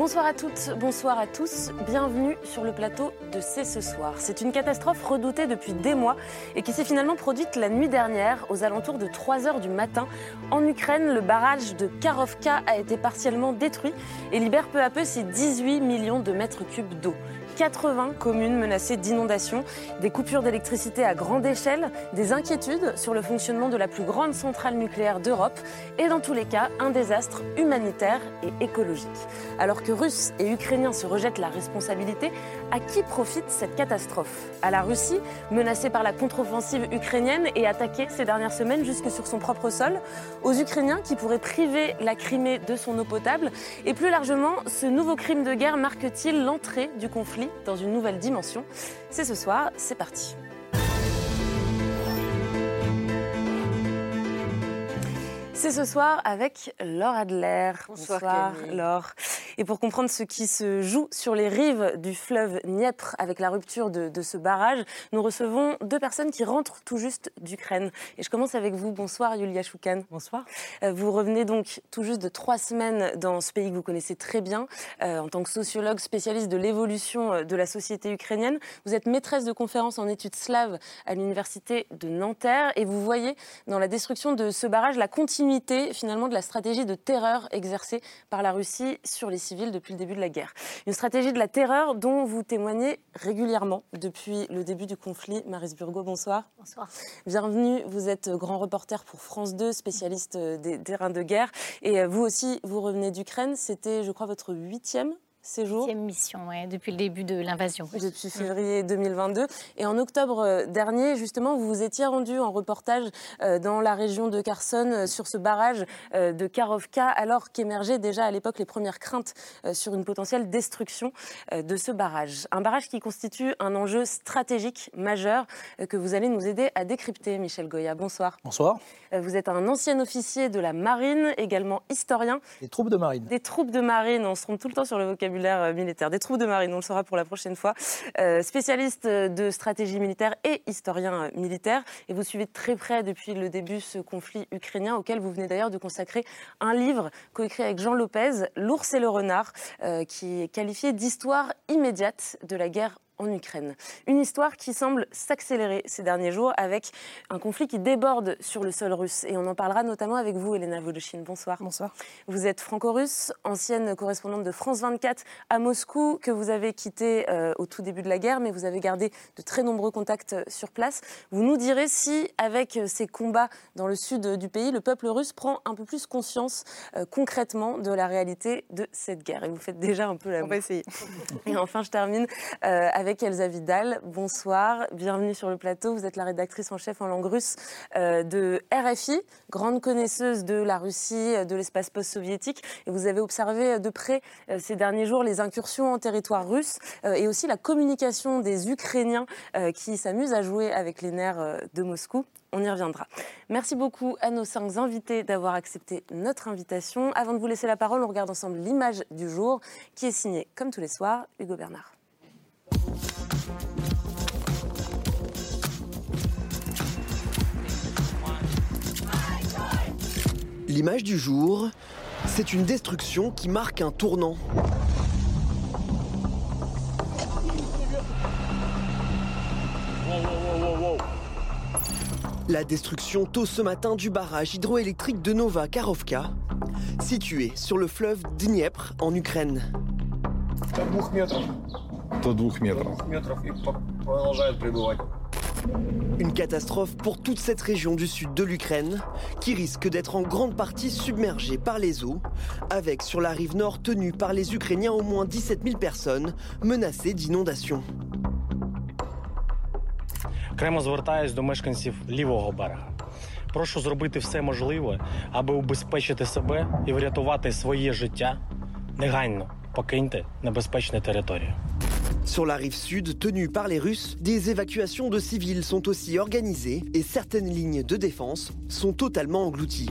Bonsoir à toutes, bonsoir à tous, bienvenue sur le plateau de C'est ce soir. C'est une catastrophe redoutée depuis des mois et qui s'est finalement produite la nuit dernière aux alentours de 3 heures du matin. En Ukraine, le barrage de Karovka a été partiellement détruit et libère peu à peu ses 18 millions de mètres cubes d'eau. 80 communes menacées d'inondations, des coupures d'électricité à grande échelle, des inquiétudes sur le fonctionnement de la plus grande centrale nucléaire d'Europe et dans tous les cas un désastre humanitaire et écologique. Alors que Russes et Ukrainiens se rejettent la responsabilité, à qui profite cette catastrophe? À la Russie, menacée par la contre-offensive ukrainienne et attaquée ces dernières semaines jusque sur son propre sol, aux Ukrainiens qui pourraient priver la Crimée de son eau potable? Et plus largement, ce nouveau crime de guerre marque-t-il l'entrée du conflit dans une nouvelle dimension. C'est ce soir, c'est parti. C'est ce soir avec Laure Adler. Bonsoir, Laure. Et pour comprendre ce qui se joue sur les rives du fleuve Dniepr avec la rupture de, de ce barrage, nous recevons deux personnes qui rentrent tout juste d'Ukraine. Et je commence avec vous. Bonsoir Yulia Choukan. Bonsoir. Euh, Vous revenez donc tout juste de trois semaines dans ce pays que vous connaissez très bien euh, en tant que sociologue spécialiste de l'évolution euh, de la société ukrainienne. Vous êtes maîtresse de conférences en études slaves à l'université de Nanterre et vous voyez dans la destruction de ce barrage la continuité finalement de la stratégie de terreur exercée par la Russie sur les civils depuis le début de la guerre. Une stratégie de la terreur dont vous témoignez régulièrement depuis le début du conflit. Maris Burgo, bonsoir. Bonsoir. Bienvenue, vous êtes grand reporter pour France 2, spécialiste des terrains de guerre. Et vous aussi, vous revenez d'Ukraine. C'était, je crois, votre huitième séjour Huitième mission, ouais, depuis le début de l'invasion. Depuis février 2022. Et en octobre dernier, justement, vous vous étiez rendu en reportage euh, dans la région de Kherson euh, sur ce barrage euh, de Karovka, alors qu'émergeaient déjà à l'époque les premières craintes euh, sur une potentielle destruction euh, de ce barrage. Un barrage qui constitue un enjeu stratégique majeur euh, que vous allez nous aider à décrypter, Michel Goya. Bonsoir. Bonsoir. Euh, Vous êtes un ancien officier de la marine, également historien Les troupes de marine. des troupes de marine, on se trompe tout le temps sur le vocabulaire euh, militaire. Des troupes de marine, on le saura pour la prochaine fois. Euh, spécialiste de stratégie militaire et historien euh, militaire. Et vous suivez très près depuis le début ce conflit ukrainien auquel vous venez d'ailleurs de consacrer un livre coécrit avec Jean Lopez, L'ours et le renard, euh, qui est qualifié d'histoire immédiate de la guerre en Ukraine. Une histoire qui semble s'accélérer ces derniers jours avec un conflit qui déborde sur le sol russe. Et on en parlera notamment avec vous, Elena Voloshin. Bonsoir. Bonsoir. Vous êtes franco-russe, ancienne correspondante de France 24 à Moscou, que vous avez quitté euh, au tout début de la guerre, mais vous avez gardé de très nombreux contacts euh, sur place. Vous nous direz si, avec euh, ces combats dans le sud euh, du pays, le peuple russe prend un peu plus conscience euh, concrètement de la réalité de cette guerre. Et vous faites déjà un peu la On va essayer. et enfin, je termine euh, avec Elsa Vidal. Bonsoir, bienvenue sur le plateau. Vous êtes la rédactrice en chef en langue russe euh, de RFI, grande connaisseuse de la Russie, euh, de l'espace post-soviétique. Et vous avez observé euh, de près ces derniers jours les incursions en territoire russe et aussi la communication des Ukrainiens qui s'amusent à jouer avec les nerfs de Moscou. On y reviendra. Merci beaucoup à nos cinq invités d'avoir accepté notre invitation. Avant de vous laisser la parole, on regarde ensemble l'image du jour qui est signée, comme tous les soirs, Hugo Bernard. L'image du jour, c'est une destruction qui marque un tournant. La destruction tôt ce matin du barrage hydroélectrique de Nova Karovka, situé sur le fleuve Dniepr en Ukraine. До двух метров. До двух метров. Двух метров и по- продолжает прибывать. Une catastrophe pour toute cette région du sud de l'Ukraine, qui risque d'être en grande partie submergée par les eaux, avec sur la rive nord tenue par les Ukrainiens au moins 17 000 personnes menacées d'inondations. Окремо звертаюсь до мешканців лівого берега. Прошу зробити все можливе, аби убезпечити себе і врятувати своє життя. Негайно покиньте небезпечну територію. Sur la rive sud, tenue par les Russes, des évacuations de civils sont aussi organisées et certaines lignes de défense sont totalement englouties.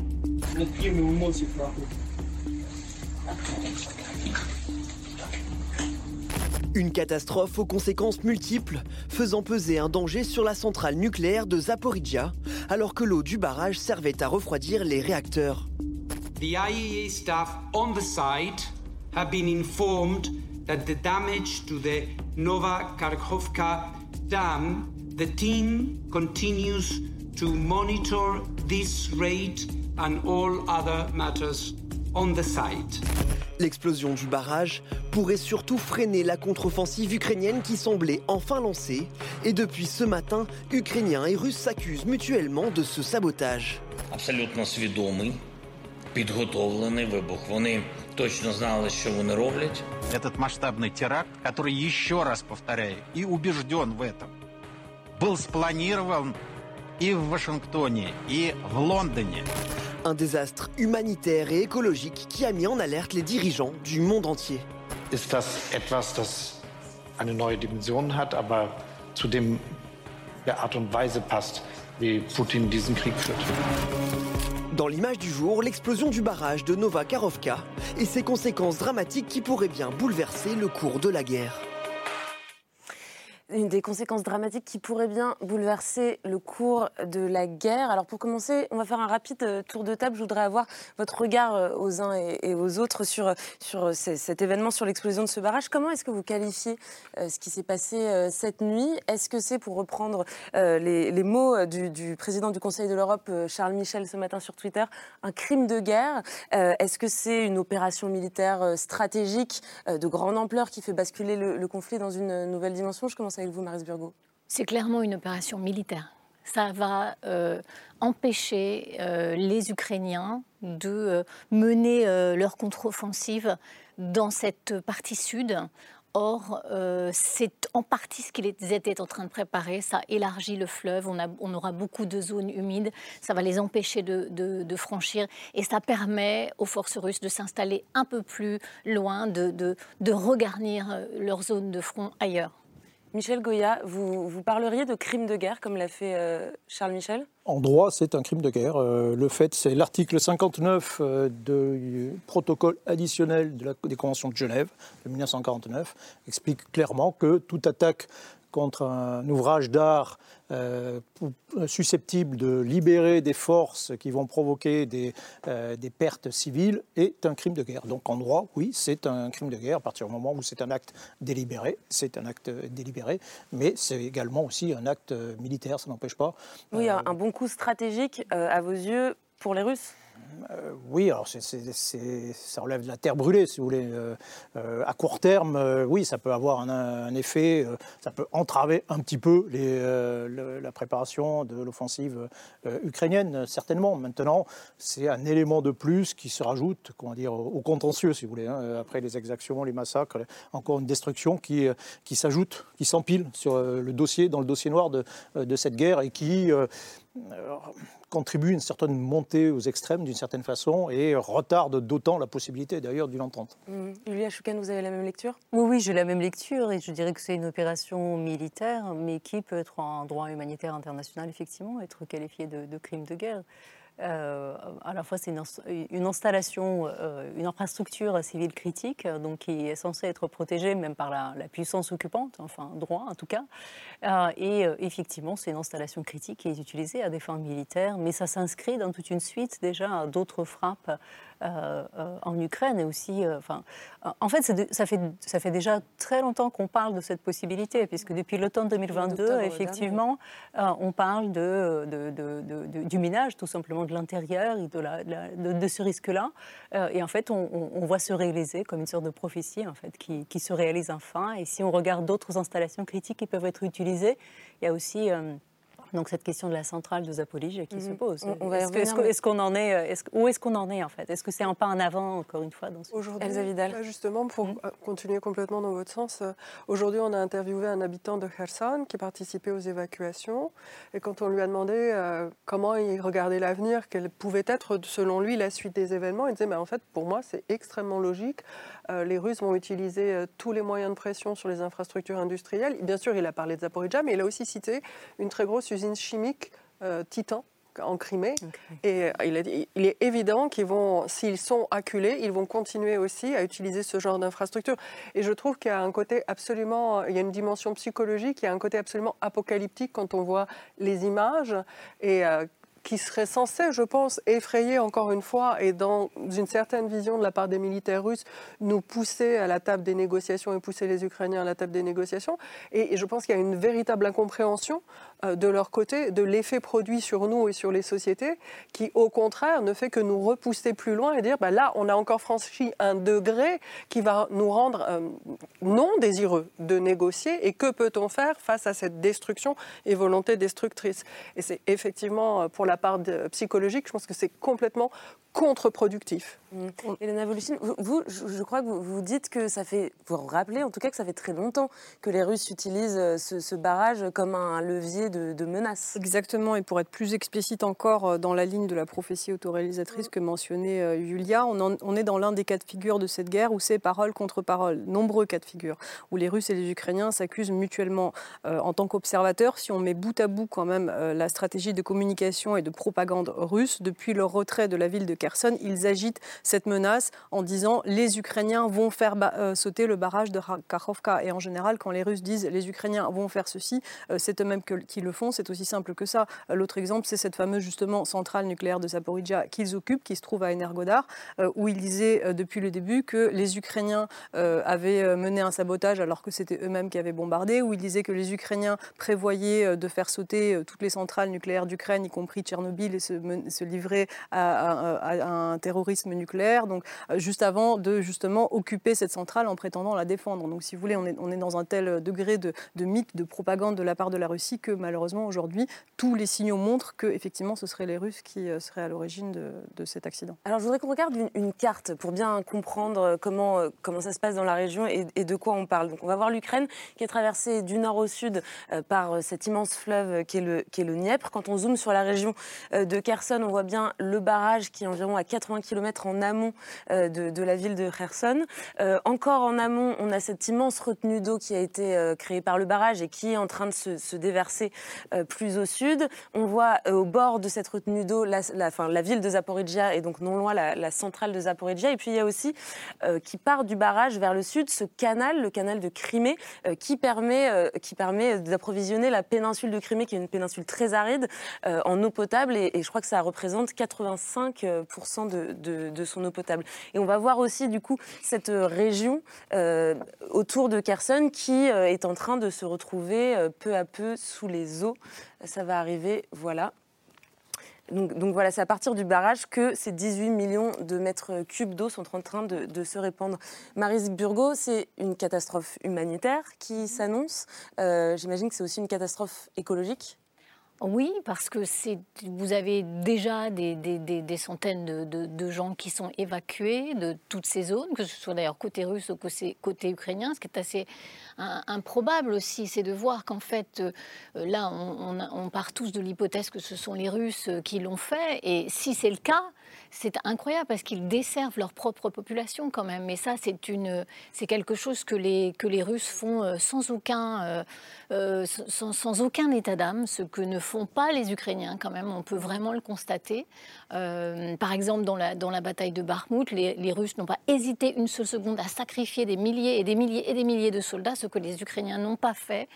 Une catastrophe aux conséquences multiples, faisant peser un danger sur la centrale nucléaire de Zaporizhia, alors que l'eau du barrage servait à refroidir les réacteurs. The IAEA staff on the site have been informed that the damage to the Nova Kharkovka dam, the team continues to monitor this rate and all other matters on the site. L'explosion du barrage pourrait surtout freiner la contre-offensive ukrainienne qui semblait enfin lancée. Et depuis ce matin, Ukrainiens et Russes s'accusent mutuellement de ce sabotage. Absolument підготовлений вибух. Вони точно знали, що вони роблять. Этот масштабный теракт, который, еще раз повторяю, и убежден в этом, был спланирован и в Вашингтоне, и в Лондоне. Un désastre humanitaire et écologique qui a mis en alerte les dirigeants du monde entier. ist das etwas, das eine neue Dimension hat, aber zu dem der Art und Weise passt, wie Putin diesen Krieg führt. Dans l'image du jour, l'explosion du barrage de Nova Karovka et ses conséquences dramatiques qui pourraient bien bouleverser le cours de la guerre. Une des conséquences dramatiques qui pourrait bien bouleverser le cours de la guerre. Alors pour commencer, on va faire un rapide euh, tour de table. Je voudrais avoir votre regard euh, aux uns et, aux autres sur, sur c- cet événement, sur l'explosion de ce barrage. Comment est-ce que vous qualifiez euh, ce qui s'est passé euh, cette nuit? Est-ce que c'est, pour reprendre euh, les, mots euh, du, président du Conseil de l'Europe, euh, Charles Michel, ce matin sur Twitter, un crime de guerre? Euh, Est-ce que c'est une opération militaire euh, stratégique euh, de grande ampleur qui fait basculer le, le conflit dans une euh, nouvelle dimension? Je commence avec vous. C'est clairement une opération militaire. Ça va euh, empêcher euh, les Ukrainiens de euh, mener leur contre-offensive dans cette partie sud. Or, c'est en partie ce qu'ils étaient en train de préparer. Ça élargit le fleuve, on, aura beaucoup de zones humides, ça va les empêcher de, franchir et ça permet aux forces russes de s'installer un peu plus loin, de, de- regarnir leur zone de front ailleurs. Michel Goya, vous, parleriez de crime de guerre, comme l'a fait euh, Charles Michel? En droit, c'est un crime de guerre. Euh, le fait, c'est l'article 59 euh, du protocole additionnel des conventions de Genève de 1949 explique clairement que toute attaque contre un ouvrage d'art euh, susceptible de libérer des forces qui vont provoquer des, euh, des pertes civiles est un crime de guerre. Donc en droit, oui, c'est un crime de guerre à partir du moment où c'est un acte délibéré, c'est un acte délibéré, mais c'est également aussi un acte euh, militaire, ça n'empêche pas Oui, un, un bon coup stratégique, euh, à vos yeux, pour les Russes? Euh, oui, alors ça relève de la terre brûlée, si vous voulez. Euh, euh, à court terme, oui, ça peut avoir un, effet, ça peut entraver un petit peu la préparation de l'offensive ukrainienne, certainement. Maintenant, c'est un élément de plus qui se rajoute, comment dire, au contentieux, si vous voulez. hein. Après les exactions, les massacres, encore une destruction qui, qui s'ajoute, qui s'empile sur le dossier, dans le dossier noir de, de cette guerre et qui contribue à une certaine montée aux extrêmes d'une certaine façon et retarde d'autant la possibilité d'ailleurs d'une entente. Mhm. Julia Choukan, vous avez la même lecture? Oui, oui, j'ai la même lecture et je dirais que c'est une opération militaire, mais qui peut être en droit humanitaire international, effectivement, être qualifiée de, de crime de guerre. Euh, à la fois, c'est une, ins- une installation, euh, une infrastructure civile critique, euh, donc qui est censée être protégée même par la, puissance occupante, enfin droit en tout cas. Et effectivement, c'est une installation critique qui est utilisée à des fins militaires, mais ça s'inscrit dans toute une suite déjà d'autres frappes en Ukraine et aussi, euh, enfin, euh, en fait, de- ça fait, ça fait déjà très longtemps qu'on parle de cette possibilité, puisque depuis l'automne 2022, D'octobre effectivement, euh, on parle de, du minage, tout simplement de l'intérieur et de, la- de ce risque-là. Euh, et en fait, on, on- on voit se réaliser comme une sorte de prophétie, en fait, qui, qui se réalise enfin. Et si on regarde d'autres installations critiques qui peuvent être utilisées, il y a aussi... euh, Donc cette question de la centrale de Zaporizhzhia qui se Mhm. pose. Est-ce qu'on en est, euh, que- Où est-ce qu'on en est en fait? Est-ce que c'est un pas en avant encore une fois dans ce... Aujourd'hui, justement, pour euh, continuer complètement dans votre sens, euh, aujourd'hui, on a interviewé un habitant de Kherson qui participait aux évacuations. Et quand on lui a demandé euh, comment il regardait l'avenir, quelle pouvait être, selon lui, la suite des événements, il disait mais En fait, pour moi, c'est extrêmement logique. Euh, les Russes vont utiliser euh, tous les moyens de pression sur les infrastructures industrielles. Bien sûr, il a parlé de Zaporizhzhia, mais il a aussi cité une très grosse usine chimique, euh, Titan, en Crimée. Et euh, il, est évident qu'ils vont, s'ils sont acculés, ils vont continuer aussi à utiliser ce genre d'infrastructure. Et je trouve qu'il y a un côté absolument, il y a une dimension psychologique, il y a un côté absolument apocalyptique quand on voit les images et euh, qui serait censé, je pense, effrayer encore une fois et dans une certaine vision de la part des militaires russes, nous pousser à la table des négociations et pousser les Ukrainiens à la table des négociations. Et, et je pense qu'il y a une véritable incompréhension de leur côté de l'effet produit sur nous et sur les sociétés qui, au contraire, ne fait que nous repousser plus loin et dire bah là, on a encore franchi un degré qui va nous rendre euh, non désireux de négocier. Et que peut-on faire face à cette destruction et volonté destructrice? Et c'est effectivement, euh, pour la part psychologique, je pense que c'est complètement contre-productif. Elena Voluchine, vous, je, crois que vous, vous dites que ça fait, vous vous rappelez en tout cas que ça fait très longtemps que les Russes utilisent euh, ce barrage comme un levier de, de menace. Exactement, et pour être plus explicite encore euh, dans la ligne de la prophétie autoréalisatrice que mentionnait euh, Yulia, on, en- on est dans l'un des cas de figure de cette guerre où c'est parole contre parole, nombreux cas de figure, où les Russes et les Ukrainiens s'accusent mutuellement euh, en tant qu'observateurs. Si on met bout à bout quand même euh, la stratégie de communication et de propagande russe, depuis leur retrait de la ville de Kherson, ils agitent cette menace en disant les Ukrainiens vont faire sauter le barrage de Kharkovka. Et en général, quand les Russes disent les Ukrainiens vont faire ceci, c'est eux-mêmes que- qui le font. C'est aussi simple que ça. L'autre exemple, c'est cette fameuse justement centrale nucléaire de Zaporizhia qu'ils occupent, qui se trouve à Energodar, euh, où ils disaient euh, depuis le début que les Ukrainiens euh, avaient mené un sabotage alors que c'était eux-mêmes qui avaient bombardé, où ils disaient que les Ukrainiens prévoyaient de faire sauter toutes les centrales nucléaires d'Ukraine, y compris Tchernobyl, et se, livrer à, un terrorisme nucléaire. Donc, juste avant de justement occuper cette centrale en prétendant la défendre. Donc, si vous voulez, on est, on est dans un tel degré de, de mythe, de propagande de la part de la Russie que malheureusement aujourd'hui, tous les signaux montrent que effectivement, ce seraient les Russes qui euh, seraient à l'origine de, cet accident. Alors je voudrais qu'on regarde une, carte pour bien comprendre euh, comment, euh, comment ça se passe dans la région et, de quoi on parle. Donc on va voir l'Ukraine qui est traversée du nord au sud par cet immense fleuve qui est, le, qui le Dniepr. Quand on zoome sur la région de Kherson, on voit bien le barrage qui est environ à 80 km en amont de, la ville de Kherson. Encore en amont, on a cette immense retenue d'eau qui a été créée par le barrage et qui est en train de se déverser euh, plus au sud. On voit euh, au bord de cette retenue d'eau la, ville de Zaporizhia et donc non loin la, centrale de Zaporizhia. Et puis il y a aussi euh, qui part du barrage vers le sud ce canal, le canal de Crimée, qui permet, permet d'approvisionner la péninsule de Crimée, qui est une péninsule très aride, en eau potable. Et, je crois que ça représente 85% de, de, son eau potable. Et on va voir aussi du coup cette région autour de Kherson qui est en train de se retrouver peu à peu sous les eaux. Ça va arriver, voilà. Donc, voilà, c'est à partir du barrage que ces 18 millions de mètres cubes d'eau sont en train de, de se répandre. Maris Burgo, c'est une catastrophe humanitaire qui s'annonce. Euh, J'imagine que c'est aussi une catastrophe écologique. Oui, parce que vous avez déjà des, centaines de, gens qui sont évacués de toutes ces zones, que ce soit d'ailleurs côté russe ou côté, ukrainien. Ce qui est assez improbable aussi, c'est de voir qu'en fait, euh, là, on, part tous de l'hypothèse que ce sont les Russes euh, qui l'ont fait. Et si c'est le cas, c'est incroyable parce qu'ils desservent leur propre population quand même. Mais ça, c'est quelque chose que les que les Russes font euh, sans aucun, euh, sans, aucun état d'âme, ce que ne font pas les Ukrainiens quand même. On peut vraiment le constater. Euh, par exemple, dans la bataille de Bakhmut, les, Russes n'ont pas hésité une seule seconde à sacrifier des milliers et des milliers et des milliers de soldats, ce que les Ukrainiens n'ont pas fait.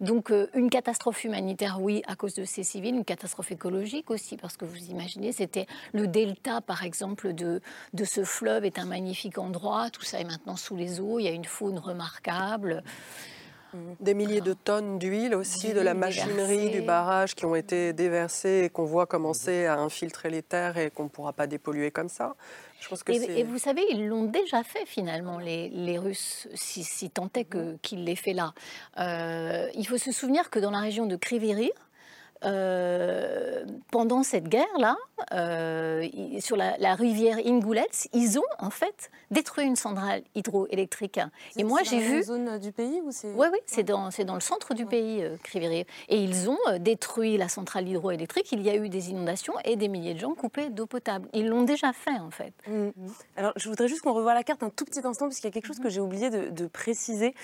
Donc, euh, une catastrophe humanitaire, oui, à cause de ces civils, une catastrophe écologique aussi, parce que vous imaginez, c'était le delta, par exemple, de ce fleuve est un magnifique endroit. Tout ça est maintenant sous les eaux. Il y a une faune remarquable. Des milliers de tonnes d'huile aussi, de la machinerie du barrage qui ont été déversées et qu'on voit commencer à infiltrer les terres et qu'on ne pourra pas dépolluer comme ça. Je pense que. Et, et vous savez, ils l'ont déjà fait finalement, les, les Russes, si, si tant est que- qu'ils l'aient fait là. Euh, il faut se souvenir que dans la région de Kryvyi Rih, euh, pendant cette guerre-là, euh, sur la, rivière Ingoulet, ils ont en fait détruit une centrale hydroélectrique. Et moi, j'ai vu. C'est dans zone du pays ou c'est Oui, oui, c'est dans, dans le centre du pays, euh, Et ils ont euh, détruit la centrale hydroélectrique. Il y a eu des inondations et des milliers de gens coupés d'eau potable. Ils l'ont déjà fait, en fait. Mm. Alors, je voudrais juste qu'on revoie la carte un tout petit instant, parce qu'il y a quelque chose que j'ai oublié de, préciser.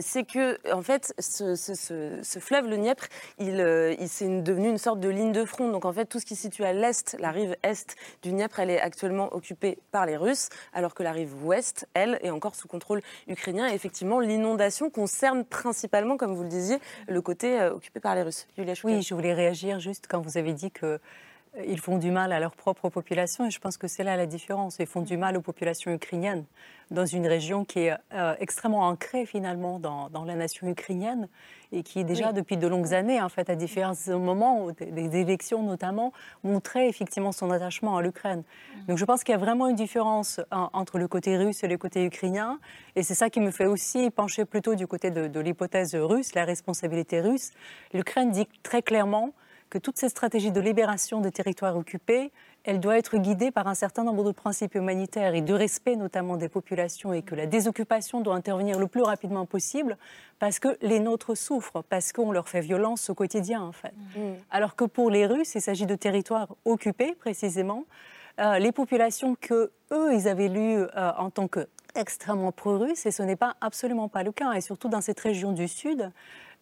c'est que, en fait, ce, ce, fleuve, le Dniepr, il, il c'est devenu une sorte de ligne de front. Donc, en fait, tout ce qui se situe à l'est, la rive est du Dniepr, elle est actuellement occupée par les Russes, alors que la rive ouest, elle, est encore sous contrôle ukrainien. Et effectivement, l'inondation concerne principalement, comme vous le disiez, le côté euh, occupé par les Russes. oui, je voulais réagir juste quand vous avez dit que ils font du mal à leur propre population et je pense que c'est là la différence. Ils font du mal aux populations ukrainiennes dans une région qui est euh, extrêmement ancrée finalement dans, dans, la nation ukrainienne et qui déjà depuis de longues années, en fait, à différents moments, des, élections notamment, montrait effectivement son attachement à l'Ukraine. Mm. Donc je pense qu'il y a vraiment une différence entre le côté russe et le côté ukrainien et c'est ça qui me fait aussi pencher plutôt du côté de, de l'hypothèse russe, la responsabilité russe. L'Ukraine dit très clairement que toutes ces stratégies de libération des territoires occupés, elle doit être guidée par un certain nombre de principes humanitaires et de respect notamment des populations et que la désoccupation doit intervenir le plus rapidement possible parce que les nôtres souffrent, parce qu'on leur fait violence au quotidien en fait. Mm. Alors que pour les Russes, il s'agit de territoires occupés précisément. Euh, les populations que eux, ils avaient lues euh, en tant que extrêmement pro-russes, et ce n'est pas absolument pas le cas, et surtout dans cette région du Sud,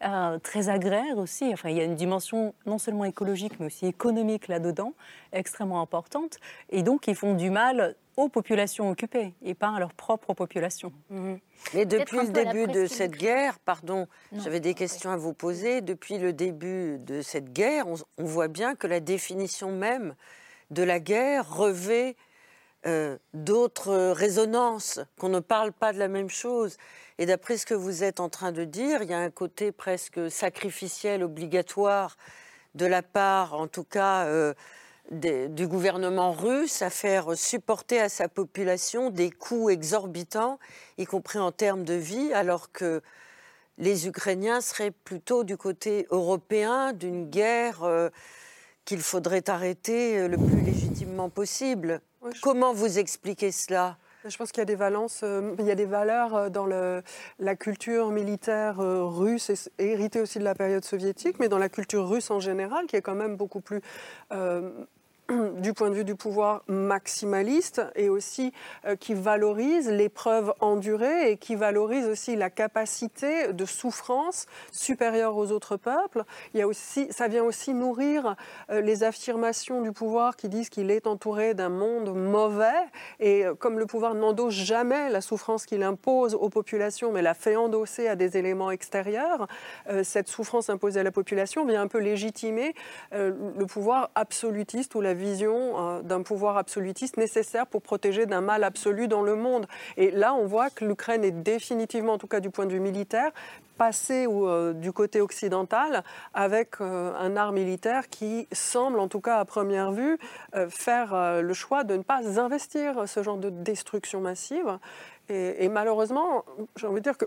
euh, très agraire aussi. Enfin, il y a une dimension non seulement écologique, mais aussi économique là-dedans, extrêmement importante. Et donc, ils font du mal aux populations occupées et pas à leur propre population. Mhm. Mais depuis le début de cette guerre, pardon, j'avais des questions à vous poser. Depuis le début de cette guerre, on, voit bien que la définition même de la guerre revêt euh, d'autres résonances, qu'on ne parle pas de la même chose. Et d'après ce que vous êtes en train de dire, il y a un côté presque sacrificiel, obligatoire, de la part, en tout cas, euh, du gouvernement russe à faire supporter à sa population des coûts exorbitants, y compris en termes de vie, alors que les Ukrainiens seraient plutôt du côté européen d'une guerre euh, qu'il faudrait arrêter euh, le plus légitimement possible. Comment vous expliquez cela? Je pense qu'il y a des valences, euh, il y a des valeurs euh, dans la culture militaire euh, russe, héritée aussi de la période soviétique, mais dans la culture russe en général, qui est quand même beaucoup plus du point de vue du pouvoir maximaliste et aussi euh, qui valorise l'épreuve endurée et qui valorise aussi la capacité de souffrance supérieure aux autres peuples. Il y a aussi, ça vient aussi nourrir euh, les affirmations du pouvoir qui disent qu'il est entouré d'un monde mauvais et euh, comme le pouvoir n'endosse jamais la souffrance qu'il impose aux populations mais la fait endosser à des éléments extérieurs, cette souffrance imposée à la population vient un peu légitimer le pouvoir absolutiste ou la vision euh, d'un pouvoir absolutiste nécessaire pour protéger d'un mal absolu dans le monde. Et là, on voit que l'Ukraine est définitivement, en tout cas du point de vue militaire, passée euh, du côté occidental avec euh, un art militaire qui semble, en tout cas à première vue, faire le choix de ne pas investir ce genre de destruction massive. Et, et malheureusement, j'ai envie de dire que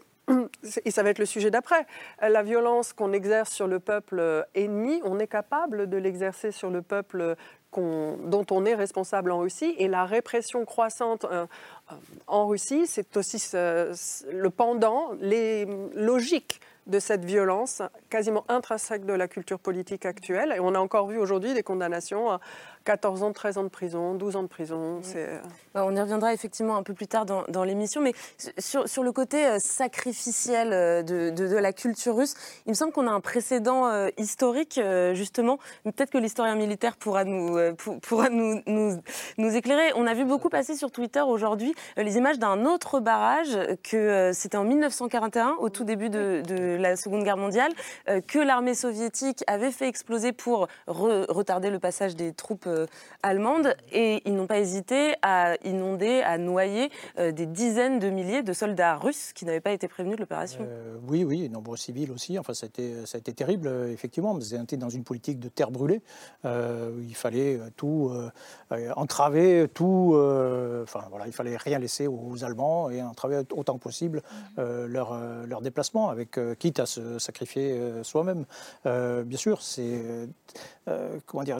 et ça va être le sujet d'après, la violence qu'on exerce sur le peuple ennemi, on est capable de l'exercer sur le peuple dont on est responsable en Russie. Et la répression croissante euh, euh, en Russie, c'est aussi le pendant, les logiques de cette violence quasiment intrinsèque de la culture politique actuelle. Et on a encore vu aujourd'hui des condamnations 14 ans, 13 ans de prison, 12 ans de prison. Euh, bah, on y reviendra effectivement un peu plus tard dans, l'émission, mais sur, sur, le côté euh, sacrificiel euh, de, de, la culture russe, il me semble qu'on a un précédent historique, justement. Peut-être que l'historien militaire pourra, nous, pourra nous, nous, nous, éclairer. On a vu beaucoup passer sur Twitter aujourd'hui les images d'un autre barrage, que c'était en 1941, au tout début de, de la Seconde Guerre mondiale, que l'armée soviétique avait fait exploser pour retarder le passage des troupes euh, allemandes et ils n'ont pas hésité à inonder, à noyer euh, des dizaines de milliers de soldats russes qui n'avaient pas été prévenus de l'opération. Euh, oui, oui, nombreux civils aussi. Enfin, ça a été, ça a été terrible, effectivement. Mais c'était dans une politique de terre brûlée. il fallait tout entraver, tout. enfin, voilà, il fallait rien laisser aux Allemands et entraver autant que possible leur, leur déplacement avec quitte à se sacrifier soi-même. bien sûr, c'est dire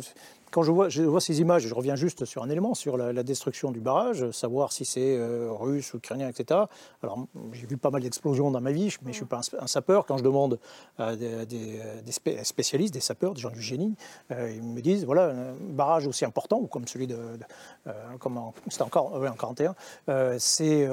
quand je vois, ces images, je reviens juste sur un élément, sur la, destruction du barrage, savoir si c'est euh, russe, ukrainien, etc. Alors, j'ai vu pas mal d'explosions dans ma vie, mais je ne suis pas un, sapeur. Quand je demande à des, spécialistes, des sapeurs, des gens du génie, euh, ils me disent, voilà, un barrage aussi important, ou comme celui de... Euh, comme c'était encore en 41, c'est...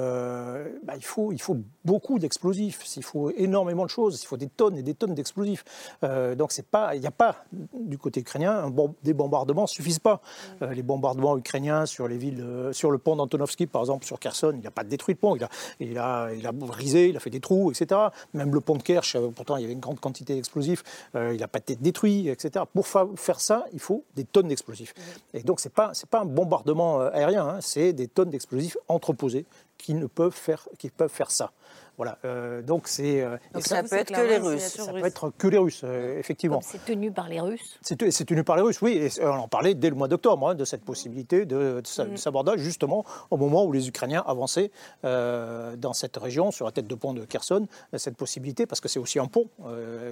Bah, il, faut, il faut beaucoup d'explosifs, il faut énormément de choses, il faut des tonnes et des tonnes d'explosifs. donc, il n'y a pas, du côté ukrainien, bon, des bombardements bombardements suffisent pas. Euh, les bombardements ukrainiens sur les villes, euh, sur le pont d'Antonovski, par exemple, sur Kherson, il n'a pas détruit le pont, il a, il, a, il a brisé, il a fait des trous, etc. Même le pont de Kerch, euh, pourtant il y avait une grande quantité d'explosifs, il n'a pas été détruit, etc. Pour faire ça, il faut des tonnes d'explosifs. Et donc c'est pas c'est pas un bombardement aérien, hein, c'est des tonnes d'explosifs entreposés qui ne peuvent faire qui peuvent faire ça. Voilà. Euh, donc c'est. Euh, ça, peut être que les Russes. Ça peut être que les Russes, euh, effectivement. C'est tenu par les Russes. C'est tenu par les Russes, oui. Et on en parlait dès le mois d'octobre hein, de cette possibilité de, de, mm. sabordage, justement au moment où les Ukrainiens avançaient dans cette région, sur la tête de pont de Kherson, cette possibilité, parce que c'est aussi un pont,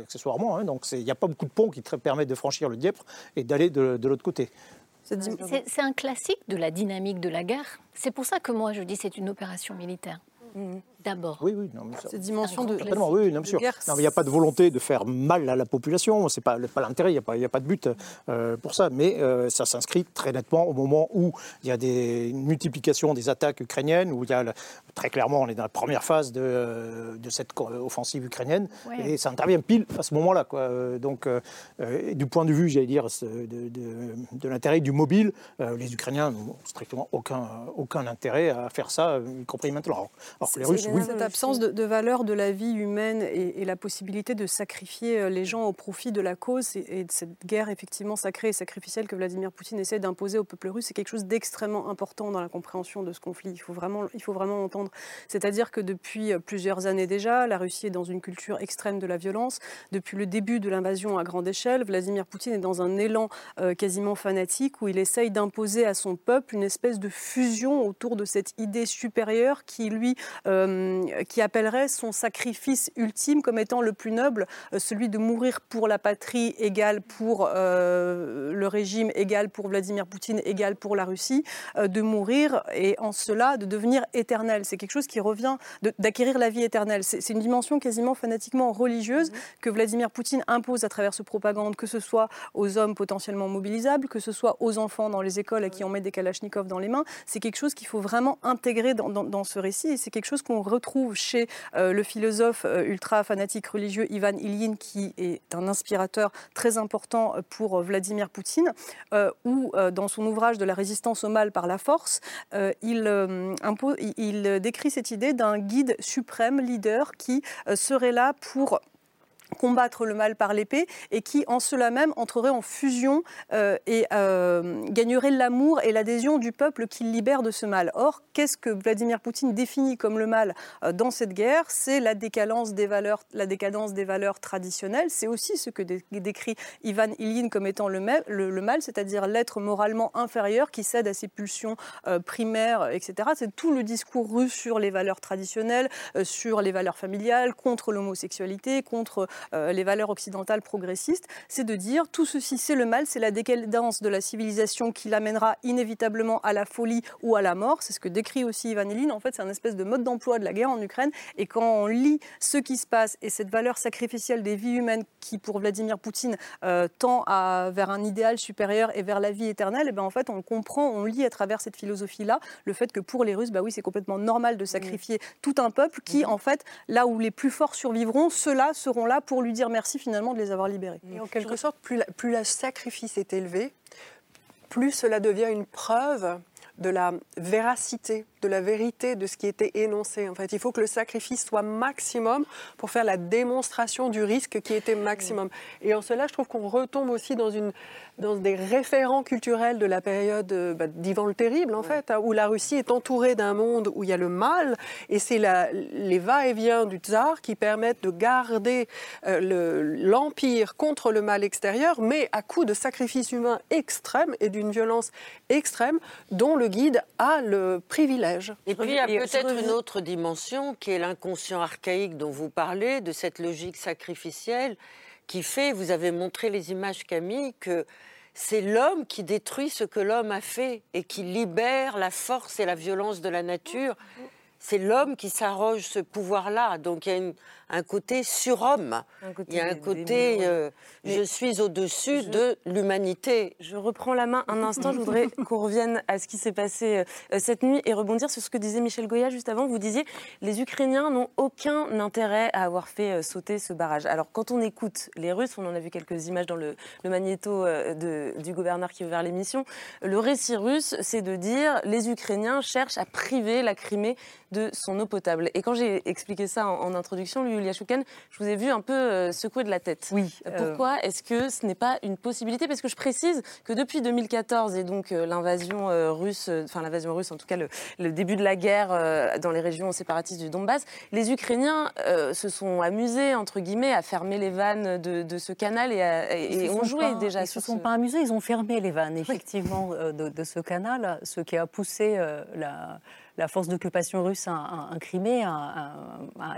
accessoirement. Hein, donc il n'y a pas beaucoup de ponts qui permettent de franchir le Dniepr et d'aller de, de l'autre côté. C'est un classique de la dynamique de la guerre. C'est pour ça que moi je dis c'est une opération militaire. Mm d'abord. Oui, oui. Cette dimension de. oui, bien sûr. il n'y a pas de volonté de faire mal à la population. Ce n'est pas, pas l'intérêt, il n'y a, a, pas de but euh, pour ça. Mais euh, ça s'inscrit très nettement au moment où il y a des, une multiplication des attaques ukrainiennes, où il y a très clairement, on est dans la première phase de, de cette offensive ukrainienne. Et ça intervient pile à ce moment-là. Donc, euh, du point de vue, j'allais dire, de, de, de l'intérêt du mobile, les Ukrainiens n'ont strictement aucun, aucun intérêt à faire ça, y compris maintenant. Alors, les Russes, cette absence de, valeur de la vie humaine et, la possibilité de sacrifier euh, les gens au profit de la cause et, de cette guerre effectivement sacrée et sacrificielle que Vladimir Poutine essaie d'imposer au peuple russe, c'est quelque chose d'extrêmement important dans la compréhension de ce conflit. Il faut vraiment, il faut vraiment entendre. C'est-à-dire que depuis euh, plusieurs années déjà, la Russie est dans une culture extrême de la violence. Depuis le début de l'invasion à grande échelle, Vladimir Poutine est dans un élan euh, quasiment fanatique où il essaye d'imposer à son peuple une espèce de fusion autour de cette idée supérieure qui lui euh, qui appellerait son sacrifice ultime comme étant le plus noble, euh, celui de mourir pour la patrie égale pour euh, le régime, égal pour Vladimir Poutine, égal pour la Russie, de mourir et en cela de devenir éternel. C'est quelque chose qui revient d'acquérir la vie éternelle. C'est une dimension quasiment fanatiquement religieuse mmh. que Vladimir Poutine impose à travers ce propagande, que ce soit aux hommes potentiellement mobilisables, que ce soit aux enfants dans les écoles à qui on met des kalachnikovs dans les mains. C'est quelque chose qu'il faut vraiment intégrer dans, dans ce récit et c'est quelque chose qu'on retrouve chez euh, le philosophe euh, ultra fanatique religieux Ivan Ilyin, qui est un inspirateur très important euh, pour Vladimir Poutine, ou dans son ouvrage de la résistance au mal par la force, il, il décrit cette idée d'un guide suprême, leader, qui serait là pour combattre le mal par l'épée et qui, en cela même, entrerait en fusion euh, et euh, gagnerait l'amour et l'adhésion du peuple qu'il libère de ce mal. Or, qu'est-ce que Vladimir Poutine définit comme le mal euh, dans cette guerre? C'est la décadence des valeurs, la décadence des valeurs traditionnelles. C'est aussi ce que décrit Ivan Ilyin comme étant le, le, mal, c'est-à-dire l'être moralement inférieur qui cède à ses pulsions primaires, etc. C'est tout le discours russe sur les valeurs traditionnelles, sur les valeurs familiales, contre l'homosexualité, contre euh, les valeurs occidentales progressistes, c'est de dire tout ceci c'est le mal, c'est la décadence de la civilisation qui l'amènera inévitablement à la folie ou à la mort. C'est ce que décrit aussi Ivan Ilin. En fait, c'est un espèce de mode d'emploi de la guerre en Ukraine. Et quand on lit ce qui se passe et cette valeur sacrificielle des vies humaines qui, pour Vladimir Poutine, euh, tend à, vers un idéal supérieur et vers la vie éternelle, et eh bien en fait, on comprend, on lit à travers cette philosophie-là le fait que pour les Russes, bah oui, c'est complètement normal de sacrifier tout un peuple qui, en fait, là où les plus forts survivront, ceux-là seront là pour pour lui dire merci finalement de les avoir libérés. Et en quelque sorte, plus, la, plus le sacrifice est élevé, plus cela devient une preuve de la véracité, de la vérité de ce qui était énoncé. En fait, il faut que le sacrifice soit maximum pour faire la démonstration du risque qui était maximum. Et en cela, je trouve qu'on retombe aussi dans une dans des référents culturels de la période euh, bah, d'Ivan le Terrible, en fait, hein, où la Russie est entourée d'un monde où il y a le mal, et c'est les va-et-vient du tsar qui permettent de garder euh, l'empire contre le mal extérieur, mais à coup de sacrifices humains extrêmes et d'une violence extrême, dont le guide a le privilège. Et puis il y a peut-être une autre dimension qui est l'inconscient archaïque dont vous parlez, de cette logique sacrificielle qui fait, vous avez montré les images Camille, que c'est l'homme qui détruit ce que l'homme a fait et qui libère la force et la violence de la nature. C'est l'homme qui s'arroge ce pouvoir-là. Donc il y a une, un côté surhomme. Il y a un côté euh, je suis au-dessus de l'humanité. Je reprends la main un instant. Je voudrais qu'on revienne à ce qui s'est passé euh, cette nuit et rebondir sur ce que disait Michel Goya juste avant. Vous disiez les Ukrainiens n'ont aucun intérêt à avoir fait euh, sauter ce barrage. Alors quand on écoute les Russes, on en a vu quelques images dans le, magnéto de, du gouverneur qui a ouvert l'émission. Le récit russe, c'est de dire les Ukrainiens cherchent à priver la Crimée de son eau potable. Et quand j'ai expliqué ça en, en introduction, lui, Chouken, je vous ai vu un peu euh, secouer de la tête. Oui. Euh, pourquoi est-ce que ce n'est pas une possibilité? Parce que je précise que depuis 2014 et donc euh, l'invasion russe, enfin l'invasion russe, en tout cas le, début de la guerre dans les régions séparatistes du Donbass, les Ukrainiens se sont amusés entre guillemets à fermer les vannes de, ce canal et, ont joué déjà. Ils ne se sont pas amusés, ils ont fermé les vannes effectivement de, de, ce canal, ce qui a poussé la la force d'occupation russe a, Crimée à,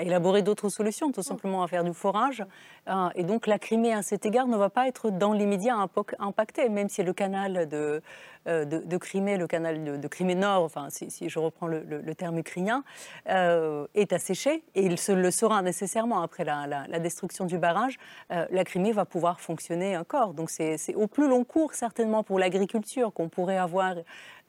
élaborer d'autres solutions, tout simplement à faire du forage. Euh, et donc la Crimée, à cet égard, ne va pas être dans l'immédiat impactée, même si le canal de, euh, de, Crimée, le canal de, Crimée Nord, enfin, si, je reprends le, terme ukrainien, euh, est asséché, et il se le sera nécessairement après la, destruction du barrage, la Crimée va pouvoir fonctionner encore. Donc c'est au plus long cours, certainement, pour l'agriculture qu'on pourrait avoir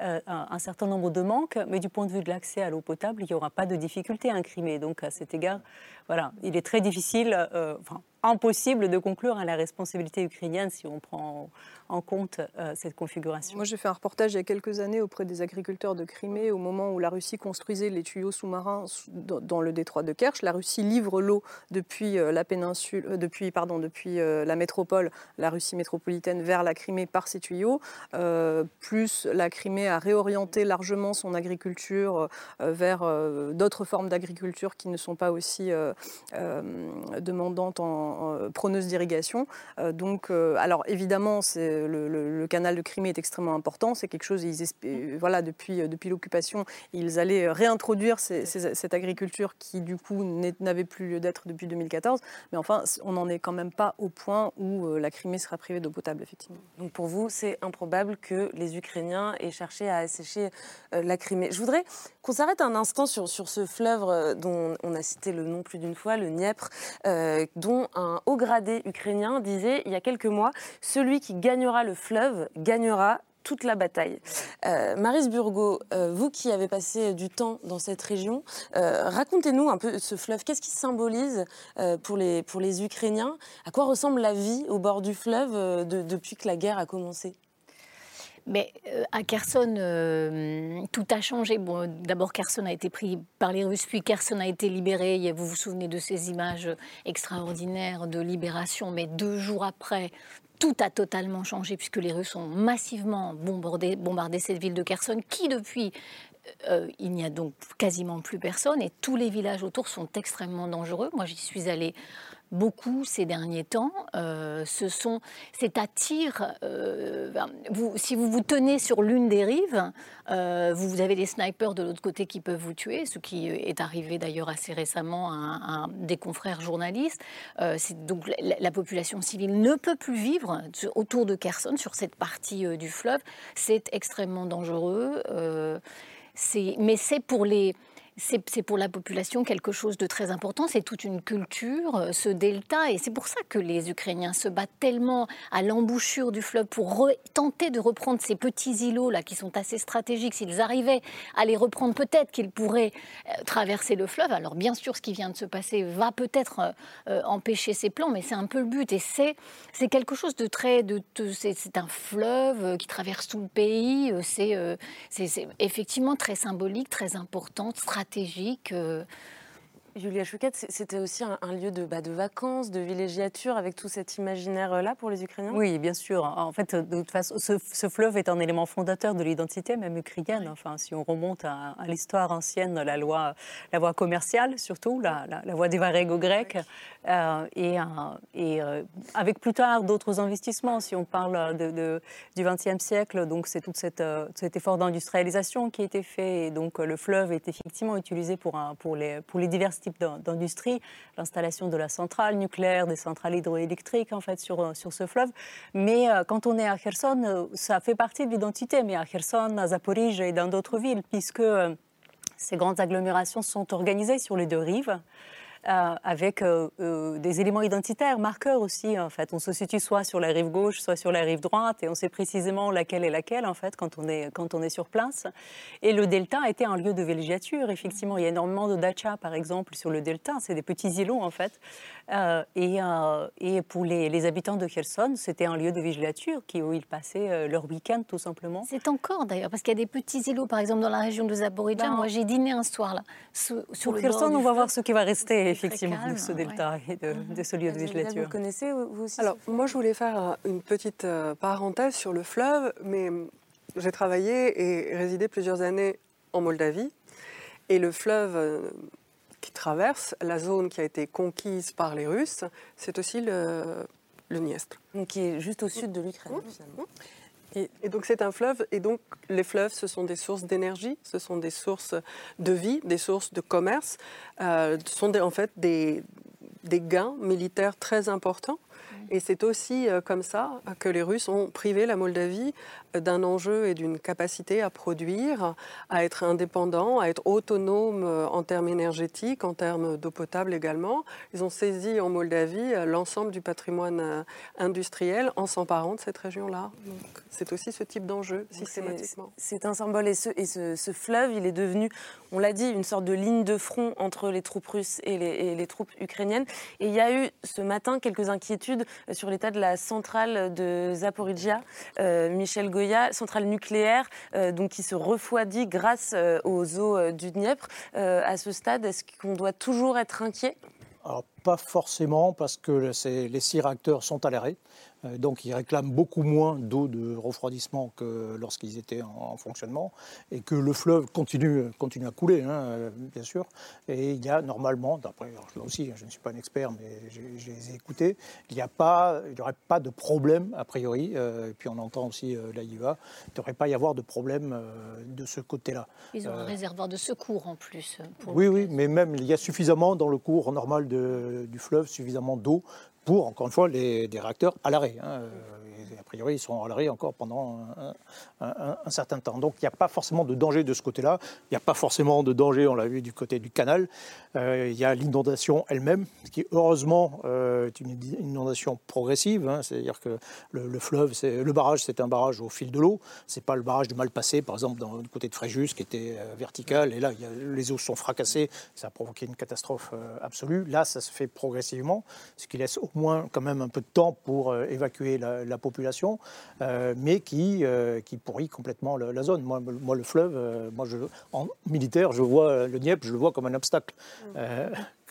euh, un, certain nombre de manques, mais du point de vue de l'accès à l'eau potable, il n'y aura pas de difficulté à Crimée. Donc à cet égard, voilà, il est très difficile, euh, enfin impossible de conclure à la responsabilité ukrainienne si on prend en compte euh, cette configuration. Moi, j'ai fait un reportage il y a quelques années auprès des agriculteurs de Crimée au moment où la Russie construisait les tuyaux sous-marins dans le détroit de Kerch. La Russie livre l'eau depuis euh, la péninsule, depuis pardon, depuis la métropole, la Russie métropolitaine vers la Crimée par ces tuyaux. plus la Crimée a réorienté largement son agriculture vers d'autres formes d'agriculture qui ne sont pas aussi demandantes en, preneuses d'irrigation. donc, alors évidemment, le, canal de Crimée est extrêmement important. C'est quelque chose, ils, euh, voilà, depuis, euh, depuis l'occupation, ils allaient réintroduire cette agriculture qui, du coup, n'avait plus lieu d'être depuis 2014. Mais enfin, on n'en est quand même pas au point où euh, la Crimée sera privée d'eau potable, effectivement. Donc pour vous, c'est improbable que les Ukrainiens aient cherché à assécher la Crimée. Je voudrais qu'on s'arrête un instant sur, sur ce fleuve dont on a cité le nom plus d'une fois, le Dniepr, dont un haut gradé ukrainien disait il y a quelques mois, celui qui gagne le fleuve gagnera toute la bataille. Euh, Maris euh, vous qui avez passé du temps dans cette région, euh, racontez-nous un peu ce fleuve. Qu'est-ce qui symbolise euh, pour, les, pour les Ukrainiens? À quoi ressemble la vie au bord du fleuve depuis que la guerre a commencé? Mais à Kherson, tout a changé. D'abord, Kherson a été pris par les Russes, puis Kherson a été libéré. Vous vous souvenez de ces images extraordinaires de libération, mais deux jours après, tout a totalement changé puisque les Russes ont massivement bombardé, bombardé cette ville de Kherson qui depuis euh, il n'y a donc quasiment plus personne et tous les villages autour sont extrêmement dangereux. Moi, j'y suis allée beaucoup ces derniers temps. Euh, ce c'est à tir. Euh, si vous vous tenez sur l'une des rives, euh, vous avez des snipers de l'autre côté qui peuvent vous tuer, ce qui est arrivé d'ailleurs assez récemment à un, des confrères journalistes. donc la, la, population civile ne peut plus vivre autour de Kherson, sur cette partie du fleuve. C'est extrêmement dangereux. mais c'est pour les c'est pour la population quelque chose de très important. C'est toute une culture, euh, ce delta. Et c'est pour ça que les Ukrainiens se battent tellement à l'embouchure du fleuve pour tenter de reprendre ces petits îlots-là qui sont assez stratégiques. S'ils arrivaient à les reprendre, peut-être qu'ils pourraient euh, traverser le fleuve. Alors, bien sûr, ce qui vient de se passer va peut-être euh, empêcher ces plans, mais c'est un peu le but. Et c'est quelque chose de très. De, c'est un fleuve qui traverse tout le pays. C'est effectivement très symbolique, très important, stratégique stratégique. Euh, Julia Chouquet, c'était aussi un, lieu de, bah, de, vacances, de villégiature, avec tout cet imaginaire-là pour les Ukrainiens? Oui, bien sûr. En fait, de toute façon, ce, fleuve est un élément fondateur de l'identité même ukrainienne. Enfin, si on remonte à, l'histoire ancienne, la loi, la voie commerciale surtout, la, la, voie des varégos grecs, euh, et, et euh, avec plus tard d'autres investissements, si on parle du XXe siècle, donc c'est tout euh, cet effort d'industrialisation qui a été fait, et donc le fleuve est effectivement utilisé pour, les, divers types d'industrie, l'installation de la centrale nucléaire, des centrales hydroélectriques en fait sur, sur ce fleuve. Mais quand on est à Kherson, ça fait partie de l'identité, mais à Kherson, à Zaporizhzhia et dans d'autres villes, puisque ces grandes agglomérations sont organisées sur les deux rives. Euh, avec euh, euh, des éléments identitaires, marqueurs aussi. En fait, on se situe soit sur la rive gauche, soit sur la rive droite, et on sait précisément laquelle est laquelle en fait quand on est quand on est sur place. Et le delta a été un lieu de villégiature. Effectivement, il y a énormément de dacha, par exemple, sur le delta. C'est des petits îlots en fait. et, et pour les, les, habitants de Kherson, c'était un lieu de villégiature qui, où ils passaient leur week-end tout simplement. C'est encore d'ailleurs, parce qu'il y a des petits îlots, par exemple dans la région de Zaporizhzhia. Ben, Moi, j'ai dîné un soir là. Sur, sur Kherson, on va voir ce qui va rester effectivement de ce delta et de, ce lieu de végétature. Vous connaissez vous aussi Alors, moi, je voulais faire une petite euh, parenthèse sur le fleuve, mais j'ai travaillé et résidé plusieurs années en Moldavie. Et le fleuve euh, qui traverse la zone qui a été conquise par les Russes, c'est aussi le, le Niestre. Donc, qui est juste au sud de l'Ukraine, finalement. Et, donc c'est un fleuve, et donc les fleuves, ce sont des sources d'énergie, ce sont des sources de vie, des sources de commerce, euh, ce sont en fait des, des gains militaires très importants. Et c'est aussi euh, comme ça que les Russes ont privé la Moldavie euh, d'un enjeu et d'une capacité à produire, à être indépendant, à être autonome euh, en termes énergétiques, en termes d'eau potable également. Ils ont saisi en Moldavie l'ensemble du patrimoine industriel en s'emparant de cette région-là. C'est aussi ce type d'enjeu systématiquement. C'est un symbole et, ce, et ce, fleuve, il est devenu, on l'a dit, une sorte de ligne de front entre les troupes russes et les, et les troupes ukrainiennes. Et il y a eu ce matin quelques inquiétudes sur l'état de la centrale de Zaporizhia. Euh, Michel Goya, centrale nucléaire, euh, donc qui se refroidit grâce euh, aux eaux du Dniepr. à ce stade, est-ce qu'on doit toujours être inquiet? Alors, pas forcément, parce que les six réacteurs sont à l'arrêt. Euh, donc ils réclament beaucoup moins d'eau de refroidissement que lorsqu'ils étaient en, fonctionnement, et que le fleuve continue, continue à couler, hein, euh, bien sûr. Et il y a normalement, d'après, là aussi, je ne suis pas un expert, mais je les ai écoutés, il n'y aurait pas de problème, a priori, euh, et puis on entend aussi l'AIVA, il ne devrait pas y avoir de problème de ce côté-là. Ils ont un réservoir de secours en plus. oui, oui, mais même il y a suffisamment dans le cours normal du fleuve, suffisamment d'eau pour, encore une fois, les, des réacteurs à l'arrêt. Hein. A priori, ils seront à l'arrêt encore pendant un, certain temps. Donc, il n'y a pas forcément de danger de ce côté-là. Il n'y a pas forcément de danger, on l'a vu, du côté du canal. Euh, il y a l'inondation elle-même, qui, heureusement, euh, est une inondation progressive. Hein. C'est-à-dire que le, fleuve, le barrage, c'est un barrage au fil de l'eau. Ce n'est pas le barrage de Malpassé, par exemple, dans, du côté de Fréjus, qui était euh, vertical. Et là, les eaux sont fracassées. Ça a provoqué une catastrophe absolue. Là, ça se fait progressivement, ce qui laisse au moins quand même un peu de temps pour évacuer la, population, euh, mais qui, euh, qui pourrit complètement la, zone. Moi, moi, le fleuve, moi, je, en militaire, je vois le Dniepr, je le vois comme un obstacle. Mmh.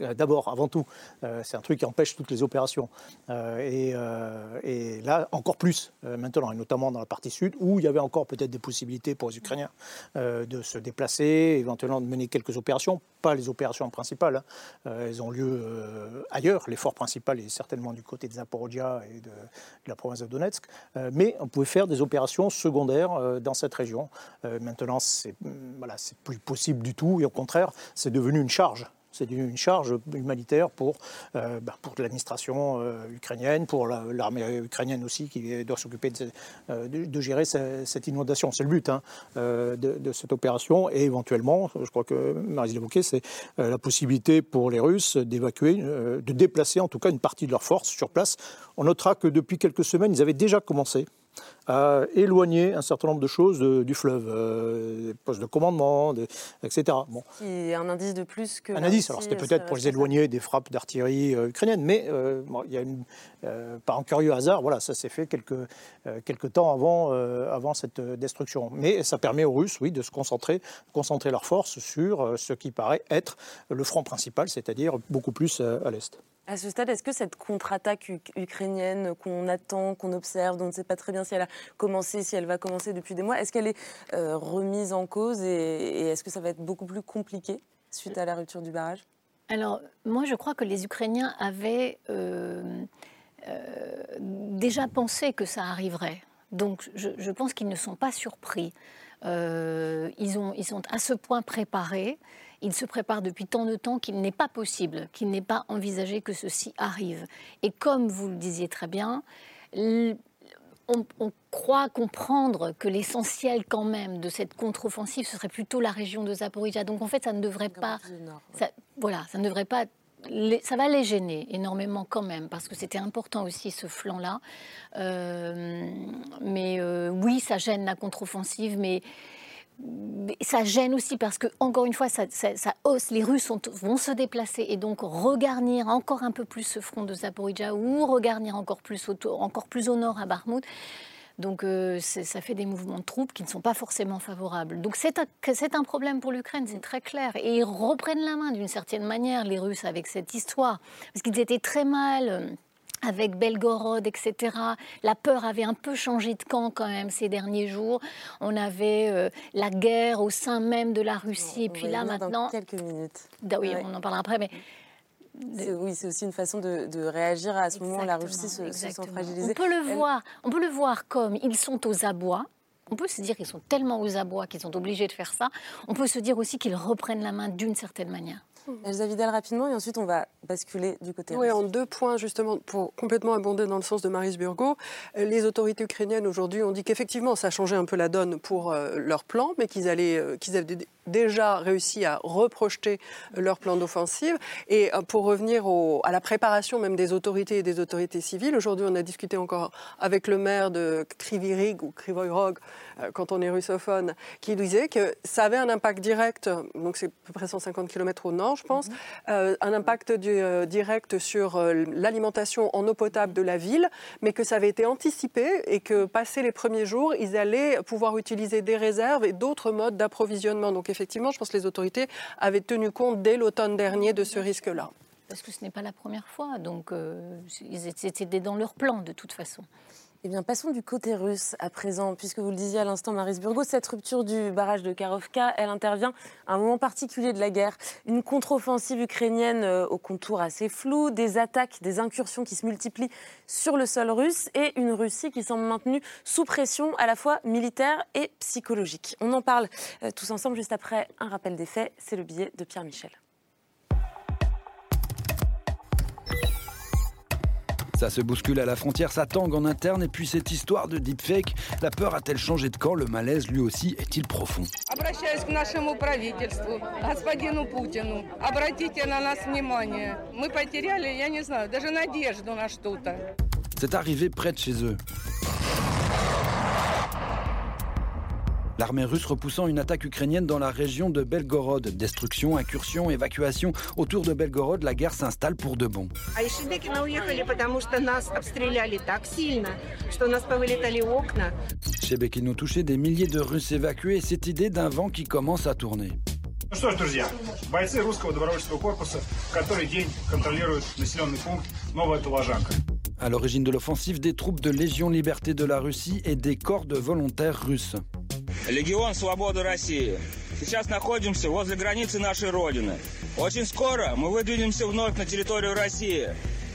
Euh, d'abord, avant tout. Euh, c'est un truc qui empêche toutes les opérations. Euh, et, là, encore plus maintenant, et notamment dans la partie sud, où il y avait encore peut-être des possibilités pour les Ukrainiens de se déplacer, éventuellement de mener quelques opérations, pas les opérations principales. Hein. elles ont lieu ailleurs. L'effort principal est certainement du côté de Zaporizhia et de, la province de Donetsk. mais on pouvait faire des opérations secondaires dans cette région. maintenant, c'est voilà, plus possible du tout, et au contraire, c'est devenu une charge c'est une charge humanitaire pour, euh, bah, l'administration euh, ukrainienne, pour l'armée ukrainienne aussi, qui doit s'occuper de, euh, gérer cette inondation. C'est le but hein, de, cette opération. Et éventuellement, je crois que Marie l'évoquait, c'est la possibilité pour les Russes d'évacuer, de déplacer en tout cas une partie de leurs forces sur place. On notera que depuis quelques semaines, ils avaient déjà commencé à éloigner un certain nombre de choses du fleuve, des postes de commandement, etc. Bon. Un indice de plus que. Un indice, alors c'était peut-être pour les éloigner des frappes d'artillerie ukrainienne, mais il y a une, par un curieux hasard, voilà, ça s'est fait quelques, quelques temps avant, avant cette destruction. Mais ça permet aux Russes, oui, de se concentrer, concentrer leurs forces sur ce qui paraît être le front principal, c'est-à-dire beaucoup plus à l'est. À ce stade, est-ce que cette contre-attaque ukrainienne qu'on attend, qu'on observe, dont on ne sait pas très bien si elle a commencé, si elle va commencer depuis des mois, est-ce qu'elle est, euh, remise en cause et, est-ce que ça va être beaucoup plus compliqué suite à la rupture du barrage? Alors, moi, je crois que les Ukrainiens avaient euh, euh, déjà pensé que ça arriverait. Donc, je, pense qu'ils ne sont pas surpris. ils, ont, ils sont à ce point préparés il se prépare depuis tant de temps qu'il n'est pas possible, qu'il n'est pas envisagé que ceci arrive. Et comme vous le disiez très bien, on, croit comprendre que l'essentiel quand même de cette contre-offensive, ce serait plutôt la région de Zaporizhia. Donc en fait, ça ne devrait pas... voilà, ça ne devrait pas... Ça va les gêner énormément quand même, parce que c'était important aussi ce flanc-là. Euh, mais euh, oui, ça gêne la contre-offensive, mais ça gêne aussi parce que, encore une fois, ça, hausse. Les Russes vont se déplacer et donc regarnir encore un peu plus ce front de Zaporizhia ou regarnir encore plus, encore plus au nord à Bakhmut. Donc euh, ça fait des mouvements de troupes qui ne sont pas forcément favorables. Donc c'est un, un, problème pour l'Ukraine, c'est très clair. Et ils reprennent la main d'une certaine manière, les Russes, avec cette histoire. Parce qu'ils étaient très mal euh, avec Belgorod, etc. La peur avait un peu changé de camp quand même ces derniers jours. On avait euh, la guerre au sein même de la Russie. et puis là, maintenant. Dans quelques minutes. oui, on en parlera après, mais. Oui, c'est aussi une façon de, réagir à ce moment où la Russie se, se, sent fragilisée. On peut le voir. On peut le voir comme ils sont aux abois. On peut se dire qu'ils sont tellement aux abois qu'ils sont obligés de faire ça. On peut se dire aussi qu'ils reprennent la main d'une certaine manière. Elsa Vidal rapidement et ensuite on va basculer du côté. Oui, en deux points justement pour complètement abonder dans le sens de Maris Burgo. Euh, les autorités ukrainiennes aujourd'hui ont dit qu'effectivement ça a changé un peu la donne pour euh, leur plan, mais qu'ils allaient, euh, qu'ils avaient déjà réussi à reprojeter leur plan d'offensive. Et pour revenir à la préparation même des autorités et des autorités civiles, aujourd'hui on a discuté encore avec le maire de Krivirig ou Krivoyrog quand on est russophone, qui disait que ça avait un impact direct, donc c'est à peu près 150 km au nord je pense, euh, un impact euh, direct sur euh, l'alimentation en eau potable de la ville, mais que ça avait été anticipé et que, passé les premiers jours, ils allaient pouvoir utiliser des réserves et d'autres modes d'approvisionnement. Effectivement, je pense que les autorités avaient tenu compte dès l'automne dernier de ce risque-là. Parce que ce n'est pas la première fois, donc ils étaient dans leur plan de toute façon. Eh bien, passons du côté russe à présent, puisque vous le disiez à l'instant, Maris Burgo, cette rupture du barrage de Karovka, elle intervient à un moment particulier de la guerre. Une contre-offensive ukrainienne euh, au contour assez flou, des attaques, des incursions qui se multiplient sur le sol russe et une Russie qui semble maintenue sous pression à la fois militaire et psychologique. On en parle euh, tous ensemble juste après un rappel des faits. C'est le billet de Pierre Michel. Ça se bouscule à la frontière, ça tangue en interne, et puis cette histoire de deepfake, la peur a-t-elle changé de camp? Le malaise, lui aussi, est-il profond? C'est arrivé près de chez eux. L'armée russe repoussant une attaque ukrainienne dans la région de Belgorod. Destruction, incursion, évacuation. Autour de Belgorod, la guerre s'installe pour de bon. Shebekino touché, des milliers de Russes évacués et cette idée d'un vent qui commence à tourner À l'origine de l'offensive, des troupes de Légion Liberté de la Russie et des corps de volontaires russes. Легион Свободы России. Сейчас находимся возле границы нашей Родины. Очень скоро мы выдвинемся вновь на территорию России,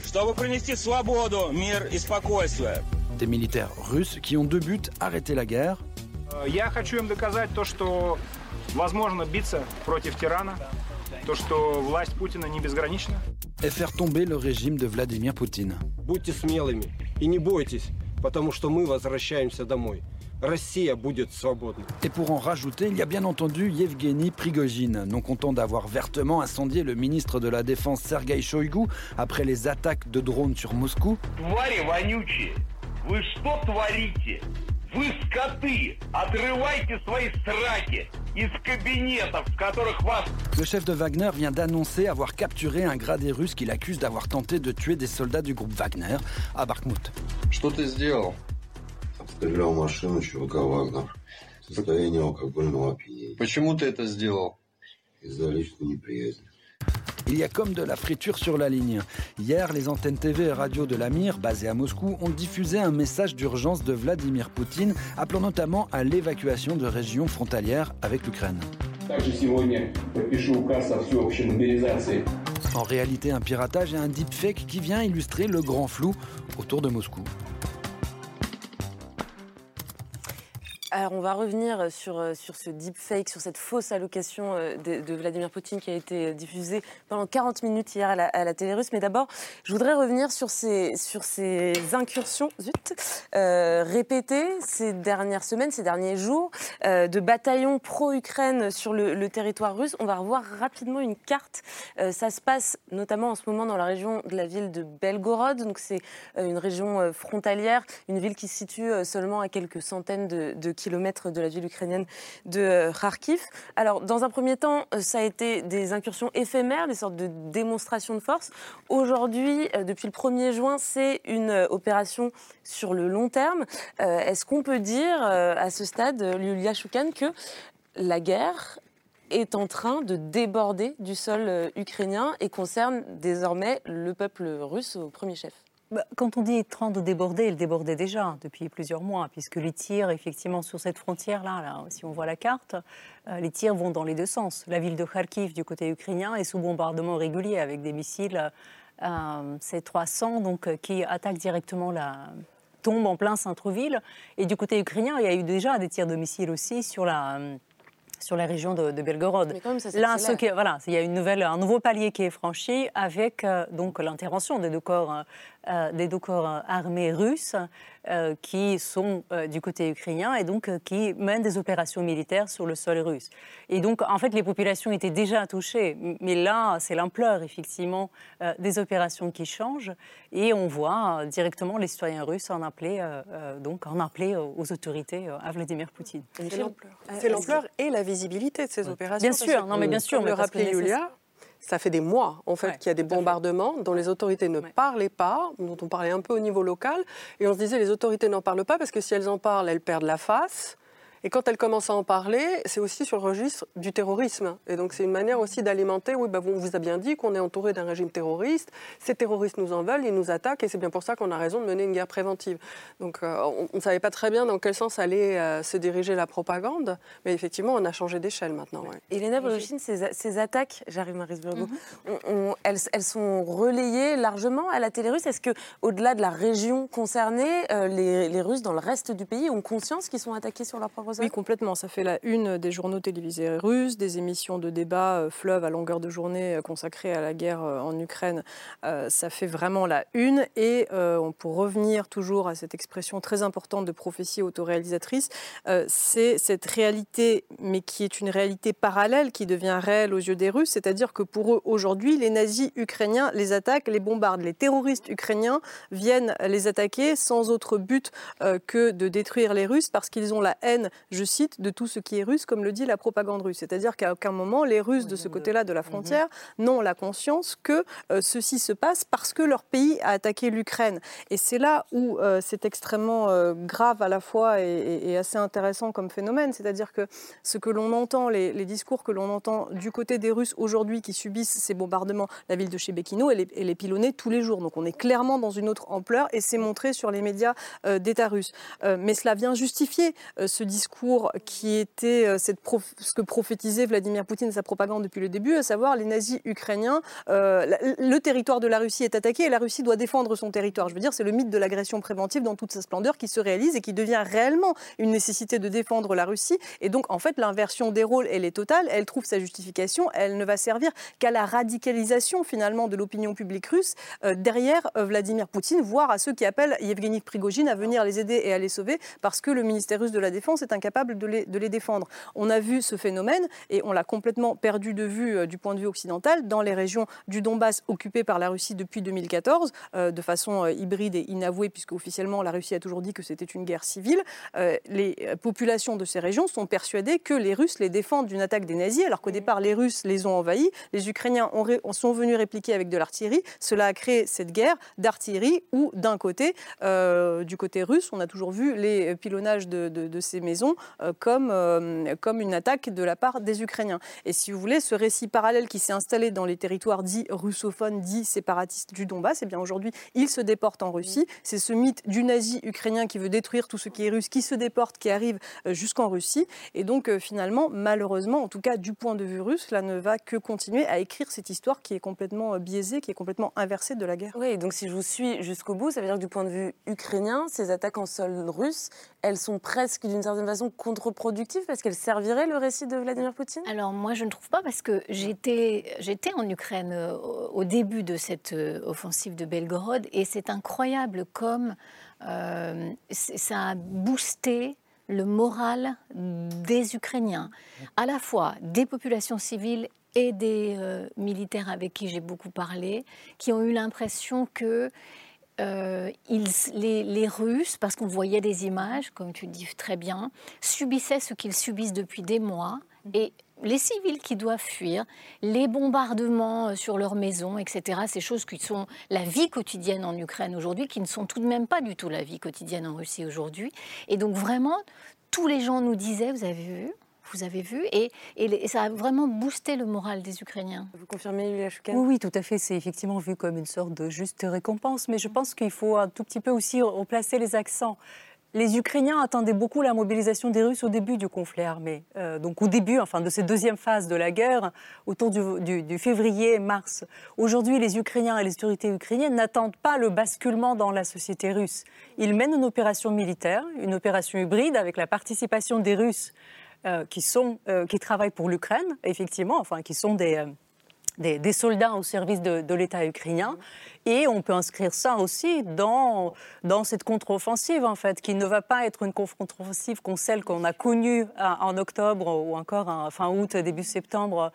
чтобы принести свободу, мир и спокойствие. Des militaires russes qui ont deux buts arrêter la guerre. Я хочу им доказать то, что возможно биться против тирана, то, что власть Путина не безгранична. Et faire tomber le régime de Vladimir Poutine. Будьте смелыми и не бойтесь, потому что мы возвращаемся домой. Et pour en rajouter, il y a bien entendu Yevgeny Prigogine, non content d'avoir vertement incendié le ministre de la Défense Sergei Shoigu après les attaques de drones sur Moscou. Вы скоты! Отрывайте свои сраки из кабинетов, в которых вас... Le chef de Wagner vient d'annoncer avoir capturé un gradé russe qu'il accuse d'avoir tenté de tuer des soldats du groupe Wagner à Bakhmut. Что ты сделал? Обстрелял машину чувака Вагнер в состоянии алкогольного опьянения. Почему ты это сделал? Из-за личной неприязни. Il y a comme de la friture sur la ligne. Hier, les antennes TV et radio de l'Amir, basées à Moscou, ont diffusé un message d'urgence de Vladimir Poutine, appelant notamment à l'évacuation de régions frontalières avec l'Ukraine. En réalité, un piratage et un deepfake qui vient illustrer le grand flou autour de Moscou. Alors, on va revenir sur, euh, sur ce deepfake, sur cette fausse allocation euh, de, Vladimir Poutine qui a été diffusée pendant 40 minutes hier à la, télé russe. Mais d'abord, je voudrais revenir sur ces, sur ces incursions zut, euh, répétées ces dernières semaines, ces derniers jours, euh, de bataillons pro-Ukraine sur le, territoire russe. On va revoir rapidement une carte. Euh, ça se passe notamment en ce moment dans la région de la ville de Belgorod. Donc, c'est une région frontalière, une ville qui se situe seulement à quelques centaines de, de kilomètres de la ville ukrainienne de euh, Kharkiv. Alors, dans un premier temps, euh, ça a été des incursions éphémères, des sortes de démonstrations de force. Aujourd'hui, euh, depuis le 1er juin, c'est une opération sur le long terme. Est-ce qu'on peut dire à ce stade, Yulia Choukan, que la guerre est en train de déborder du sol ukrainien et concerne désormais le peuple russe au premier chef? Quand on dit train de déborder, il débordait déjà depuis plusieurs mois, puisque les tirs, effectivement, sur cette frontière-là, là, si on voit la carte, euh, les tirs vont dans les deux sens. La ville de Kharkiv, du côté ukrainien, est sous bombardement régulier avec des missiles euh, C-300, donc, euh, qui attaquent directement la tombe en plein centre-ville. Et du côté ukrainien, il y a eu déjà des tirs de missiles aussi sur la sur la région de, de Belgorod. Là, ce qui, voilà, il y a une nouvelle, un nouveau palier qui est franchi avec euh, donc l'intervention des deux corps, des deux corps armés russes euh, qui sont euh, du côté ukrainien et donc euh, qui mènent des opérations militaires sur le sol russe. Et donc, en fait, les populations étaient déjà touchées, mais là, c'est l'ampleur, effectivement, euh, des opérations qui changent et on voit directement les citoyens russes en appeler, donc, en appeler aux autorités à Vladimir Poutine. C'est l'ampleur et la visibilité de ces opérations. Bien sûr, non mais bien sûr. Le rappelait Julia, ça fait des mois en fait ouais, qu'il y a des bombardements dont les autorités ne ouais. parlaient pas, dont on parlait un peu au niveau local, et on se disait les autorités n'en parlent pas parce que si elles en parlent, elles perdent la face. Et quand elle commence à en parler, c'est aussi sur le registre du terrorisme. Et donc c'est une manière aussi d'alimenter, oui, bah, on vous a bien dit qu'on est entouré d'un régime terroriste, ces terroristes nous en veulent, ils nous attaquent, et c'est bien pour ça qu'on a raison de mener une guerre préventive. Donc euh, on ne savait pas très bien dans quel sens allait euh, se diriger la propagande, mais effectivement on a changé d'échelle maintenant. Ouais. Elena Bolochine, ces, ces, attaques, j'arrive Maris Burgo, mm -hmm. on, elles, elles, sont relayées largement à la télé russe? Est-ce qu'au-delà de la région concernée, euh, les, les Russes dans le reste du pays ont conscience qu'ils sont attaqués sur leur propre oui, complètement. Ça fait la une des journaux télévisés russes, des émissions de débat euh, fleuve à longueur de journée euh, consacrées à la guerre euh, en Ukraine. Ça fait vraiment la une. Et euh, pour revenir toujours à cette expression très importante de prophétie autoréalisatrice, c'est cette réalité, mais qui est une réalité parallèle, qui devient réelle aux yeux des Russes. C'est-à-dire que pour eux, aujourd'hui, les nazis ukrainiens les attaquent, les bombardent. Les terroristes ukrainiens viennent les attaquer sans autre but que de détruire les Russes parce qu'ils ont la haine je cite, de tout ce qui est russe, comme le dit la propagande russe. C'est-à-dire qu'à aucun moment, les Russes de ce côté-là de la frontière n'ont la conscience que euh, ceci se passe parce que leur pays a attaqué l'Ukraine. Et c'est là où euh, c'est extrêmement euh, grave à la fois et, et, assez intéressant comme phénomène. C'est-à-dire que ce que l'on entend, les, les, discours que l'on entend du côté des Russes aujourd'hui qui subissent ces bombardements, la ville de Chebekino, elle est, elle est pilonnée tous les jours. Donc on est clairement dans une autre ampleur et c'est montré sur les médias d'État russes. mais cela vient justifier ce discours qui était euh, ce que prophétisait Vladimir Poutine et sa propagande depuis le début, à savoir les nazis ukrainiens. Euh, le territoire de la Russie est attaqué et la Russie doit défendre son territoire. Je veux dire, c'est le mythe de l'agression préventive dans toute sa splendeur qui se réalise et qui devient réellement une nécessité de défendre la Russie. Et donc, en fait, l'inversion des rôles, elle est totale. Elle trouve sa justification. Elle ne va servir qu'à la radicalisation, finalement, de l'opinion publique russe euh, derrière Vladimir Poutine, voire à ceux qui appellent Yevgeny Prigogine à venir les aider et à les sauver parce que le ministère russe de la Défense est un incapables de les, de les défendre. On a vu ce phénomène et on l'a complètement perdu de vue euh, du point de vue occidental dans les régions du Donbass occupées par la Russie depuis 2014, euh, de façon euh, hybride et inavouée, puisque officiellement la Russie a toujours dit que c'était une guerre civile. les populations de ces régions sont persuadées que les Russes les défendent d'une attaque des nazis, alors qu'au départ les Russes les ont envahis. Les Ukrainiens ont sont venus répliquer avec de l'artillerie. Cela a créé cette guerre d'artillerie où, d'un côté, du côté russe, on a toujours vu les pilonnages de, de, ces maisons comme, comme une attaque de la part des Ukrainiens. Et si vous voulez, ce récit parallèle qui s'est installé dans les territoires dits russophones, dits séparatistes du Donbass, et eh bien aujourd'hui, il se déporte en Russie. C'est ce mythe du nazi ukrainien qui veut détruire tout ce qui est russe, qui se déporte, qui arrive euh, jusqu'en Russie. Et donc, euh, finalement, malheureusement, en tout cas du point de vue russe, cela ne va que continuer à écrire cette histoire qui est complètement euh, biaisée, qui est complètement inversée de la guerre. Oui, donc si je vous suis jusqu'au bout, ça veut dire que du point de vue ukrainien, ces attaques en sol russe, elles sont presque d'une certaine façon contre-productives parce qu'elles serviraient le récit de Vladimir Poutine? Alors moi je ne trouve pas parce que j'étais, en Ukraine euh, au début de cette euh, offensive de Belgorod et c'est incroyable comme euh, ça a boosté le moral des Ukrainiens, à la fois des populations civiles et des militaires avec qui j'ai beaucoup parlé, qui ont eu l'impression que euh, les, Russes, parce qu'on voyait des images, comme tu dis très bien, subissaient ce qu'ils subissent depuis des mois. Et les civils qui doivent fuir, les bombardements euh, sur leurs maisons, etc., ces choses qui sont la vie quotidienne en Ukraine aujourd'hui, qui ne sont tout de même pas du tout la vie quotidienne en Russie aujourd'hui. Et donc vraiment, tous les gens nous disaient, vous avez vu, vous avez vu, et, ça a vraiment boosté le moral des Ukrainiens. Vous confirmez, Yulia oui, oui, tout à fait. C'est effectivement vu comme une sorte de juste récompense, mais je pense qu'il faut un tout petit peu aussi replacer les accents. Les Ukrainiens attendaient beaucoup la mobilisation des Russes au début du conflit armé. Euh, donc au début, enfin de cette deuxième phase de la guerre, autour du, du février-mars. Aujourd'hui, les Ukrainiens et les autorités ukrainiennes n'attendent pas le basculement dans la société russe. Ils mènent une opération militaire, une opération hybride avec la participation des Russes qui, sont, euh, qui travaillent pour l'Ukraine, effectivement, enfin, qui sont des, euh, des, soldats au service de, l'État ukrainien. Et on peut inscrire ça aussi dans, cette contre-offensive, en fait, qui ne va pas être une contre-offensive comme celle qu'on a connue euh, en octobre ou encore en fin août, début septembre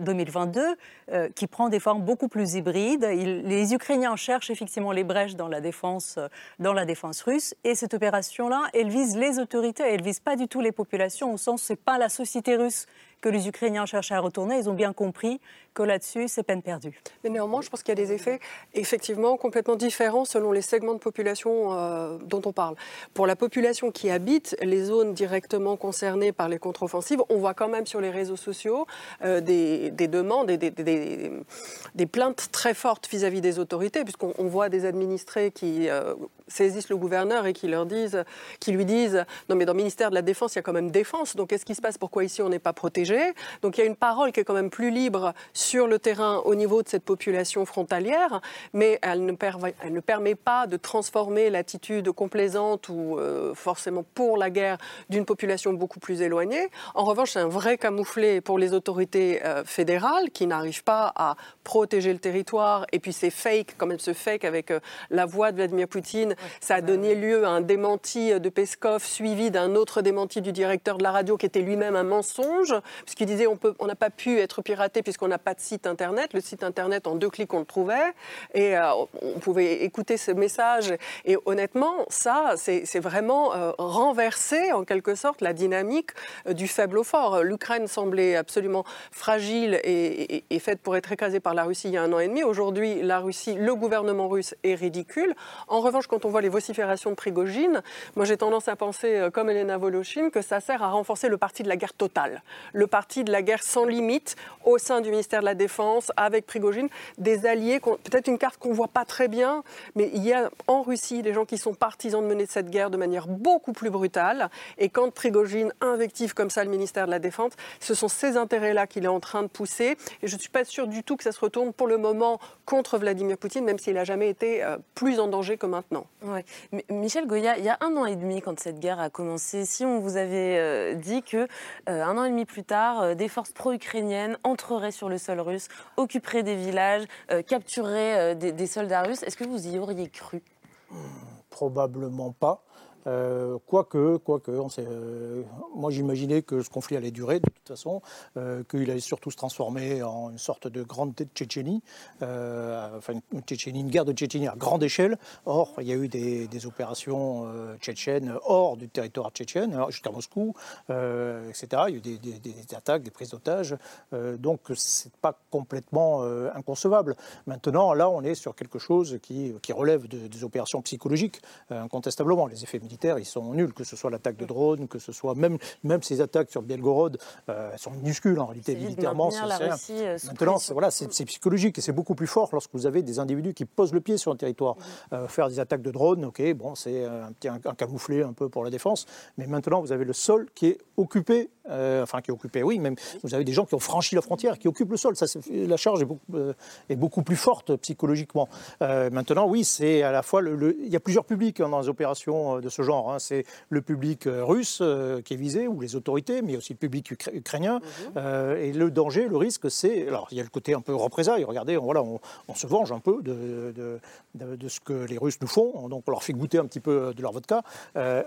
2022, euh, euh, qui prend des formes beaucoup plus hybrides. les Ukrainiens cherchent effectivement les brèches dans la défense, dans la défense russe, et cette opération-là, elle vise les autorités, elle vise pas du tout les populations, au sens c'est pas la société russe que les Ukrainiens cherchent à retourner. Ils ont bien compris que là-dessus, c'est peine perdue. Mais néanmoins, je pense qu'il y a des effets effectivement complètement différents selon les segments de population euh, dont on parle. Pour la population qui habite les zones directement concernées par les contre-offensives, on voit quand même sur les réseaux sociaux euh, des, demandes et des, des, plaintes très fortes vis-à-vis des autorités, puisqu'on voit des administrés qui euh, saisissent le gouverneur et qui, leur disent, qui lui disent Non, mais dans le ministère de la Défense, il y a quand même défense, donc qu'est-ce qui se passe? Pourquoi ici on n'est pas protégé? Donc il y a une parole qui est quand même plus libre sur le terrain au niveau de cette population frontalière, mais elle ne, permet pas de transformer l'attitude complaisante ou euh, forcément pour la guerre d'une population beaucoup plus éloignée. En revanche, c'est un vrai camouflet pour les autorités euh, fédérales qui n'arrivent pas à protéger le territoire. Et puis c'est fake, quand même ce fake avec euh, la voix de Vladimir Poutine, ça a donné lieu à un démenti de Peskov suivi d'un autre démenti du directeur de la radio qui était lui-même un mensonge, puisqu'il disait on n'a pas pu être piraté puisqu'on n'a pas site internet. Le site internet, en deux clics, on le trouvait. Et euh, on pouvait écouter ce message. Et honnêtement, ça, c'est vraiment euh, renverser, en quelque sorte, la dynamique euh, du faible au fort. L'Ukraine semblait absolument fragile et, faite pour être écrasée par la Russie il y a un an et demi. Aujourd'hui, la Russie, le gouvernement russe est ridicule. En revanche, quand on voit les vociférations de Prigogine, moi j'ai tendance à penser, comme Elena Voloshin, que ça sert à renforcer le parti de la guerre totale, le parti de la guerre sans limite au sein du ministère de la Défense, avec Prigogine, des alliés, peut-être une carte qu'on ne voit pas très bien, mais il y a en Russie des gens qui sont partisans de mener cette guerre de manière beaucoup plus brutale. Et quand Prigogine invective comme ça le ministère de la Défense, ce sont ces intérêts-là qu'il est en train de pousser. Et je ne suis pas sûre du tout que ça se retourne pour le moment contre Vladimir Poutine, même s'il n'a jamais été euh, plus en danger que maintenant. Michel Goya, il y a un an et demi, quand cette guerre a commencé, si on vous avait euh, dit que euh, un an et demi plus tard, des forces pro-ukrainiennes entreraient sur le sol russe, occuperaient des villages, captureraient des, des, soldats russes, est-ce que vous y auriez cru? Probablement pas. Quoique, quoique, on sait, moi j'imaginais que ce conflit allait durer de toute façon, qu'il allait surtout se transformer en une sorte de grande Tchétchénie, enfin une, guerre de Tchétchénie à grande échelle. Or, il y a eu des, opérations tchétchènes hors du territoire tchétchène, jusqu'à Moscou, etc. Il y a eu des, attaques, des prises d'otages. donc, c'est pas complètement inconcevable. Maintenant, là, on est sur quelque chose qui, relève des opérations psychologiques, euh, incontestablement. Les effets militaires, ils sont nuls, que ce soit l'attaque de drones, que ce soit même, même ces attaques sur Belgorod, euh, elles sont minuscules en réalité, militairement. C'est, euh, Maintenant, c'est, voilà, c'est, psychologique et c'est beaucoup plus fort lorsque vous avez des individus qui posent le pied sur un territoire. Mhm. faire des attaques de drones, ok, bon, c'est un, petit, un, camouflé un peu pour la défense, mais maintenant, vous avez le sol qui est occupé, enfin qui est occupé, oui, même vous avez des gens qui ont franchi la frontière, qui occupent le sol. Ça, la charge est beaucoup, est beaucoup plus forte psychologiquement. Euh, maintenant, oui, c'est à la fois le, il y a plusieurs publics hein, dans les opérations euh, de ce genre. Hein. C'est le public euh, russe qui est visé ou les autorités, mais aussi le public ukrainien. Mhm. et le danger, le risque, c'est alors il y a le côté un peu représailles. Regardez, on, voilà, on, se venge un peu de, de, ce que les Russes nous font. Donc on leur fait goûter un petit peu de leur vodka.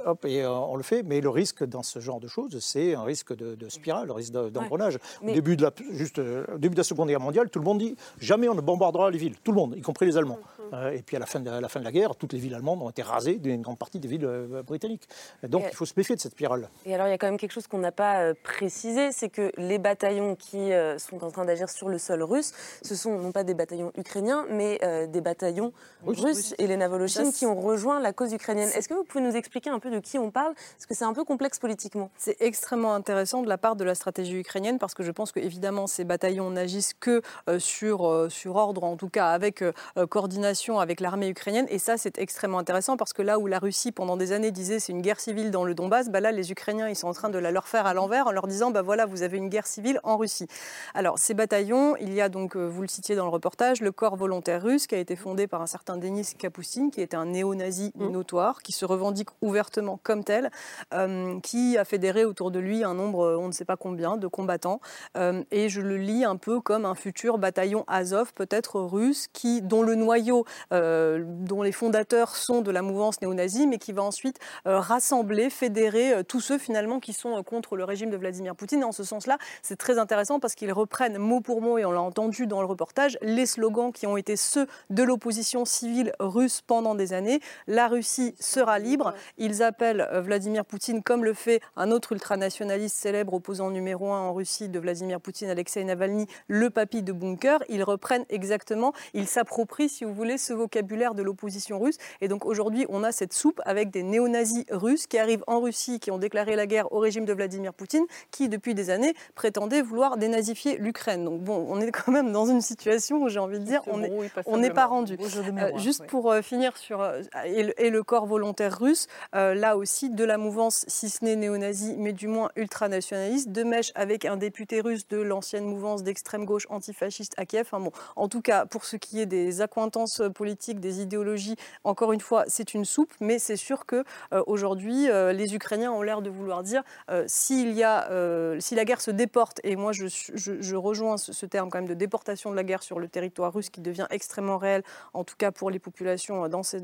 hop, et on le fait. Mais le risque dans ce genre de choses, c'est un risque de, spirale, le risque d'engrenage. Au début de la juste début de la Seconde Guerre mondiale, tout le monde dit jamais on ne bombardera les villes. Tout le monde, y compris les Allemands. Euh, et puis à la fin, de, la fin de la guerre, toutes les villes allemandes ont été rasées d'une grande partie des villes euh, britanniques. Donc il faut se méfier de cette spirale. Et alors il y a quand même quelque chose qu'on n'a pas euh, précisé, c'est que les bataillons qui sont en train d'agir sur le sol russe, ce sont non pas des bataillons ukrainiens, mais des bataillons russes, et les Navolochines qui ont rejoint la cause ukrainienne. Est-ce que vous pouvez nous expliquer un peu de qui on parle? Parce que c'est un peu complexe politiquement. C'est extrêmement intéressant de la part de la stratégie ukrainienne parce que je pense que évidemment ces bataillons n'agissent que sur, sur ordre, en tout cas avec coordination avec l'armée ukrainienne. Et ça, c'est extrêmement intéressant parce que là où la Russie, pendant des années, disait c'est une guerre civile dans le Donbass, bah là, les Ukrainiens, ils sont en train de la leur faire à l'envers en leur disant bah voilà, vous avez une guerre civile en Russie. Alors, ces bataillons, il y a donc, euh, vous le citiez dans le reportage, le corps volontaire russe qui a été fondé par un certain Denis Kapustin, qui était un néo-nazi mmh. notoire, qui se revendique ouvertement comme tel, euh, qui a fédéré autour de lui un nombre, on ne sait pas combien, de combattants. Euh, et je le lis un peu comme un futur bataillon Azov, peut-être russe, qui, dont le noyau euh, dont les fondateurs sont de la mouvance néo-nazie, mais qui va ensuite euh, rassembler, fédérer euh, tous ceux finalement qui sont contre le régime de Vladimir Poutine. Et en ce sens-là, c'est très intéressant parce qu'ils reprennent mot pour mot, et on l'a entendu dans le reportage, les slogans qui ont été ceux de l'opposition civile russe pendant des années. La Russie sera libre. Ils appellent Vladimir Poutine, comme le fait un autre ultranationaliste célèbre opposant numéro un en Russie de Vladimir Poutine, Alexei Navalny, le papy de bunker. Ils reprennent exactement, ils s'approprient, si vous voulez, ce vocabulaire de l'opposition russe. Et donc aujourd'hui, on a cette soupe avec des néo-nazis russes qui arrivent en Russie, qui ont déclaré la guerre au régime de Vladimir Poutine, qui depuis des années prétendaient vouloir dénazifier l'Ukraine. Donc bon, on est quand même dans une situation où j'ai envie de dire, on n'est on pas rendu. Euh, juste pour euh, finir sur euh, et, le, corps volontaire russe, là aussi de la mouvance, si ce n'est néo-nazi, mais du moins ultranationaliste, de mèche avec un député russe de l'ancienne mouvance d'extrême gauche antifasciste à Kiev. bon, en tout cas, pour ce qui est des accointances politiques, des idéologies. Encore une fois, c'est une soupe, mais c'est sûr que euh, aujourd'hui, euh, les Ukrainiens ont l'air de vouloir dire euh, si la guerre se déporte, et moi je, rejoins ce, terme quand même de déportation de la guerre sur le territoire russe qui devient extrêmement réel, en tout cas pour les populations dans ces,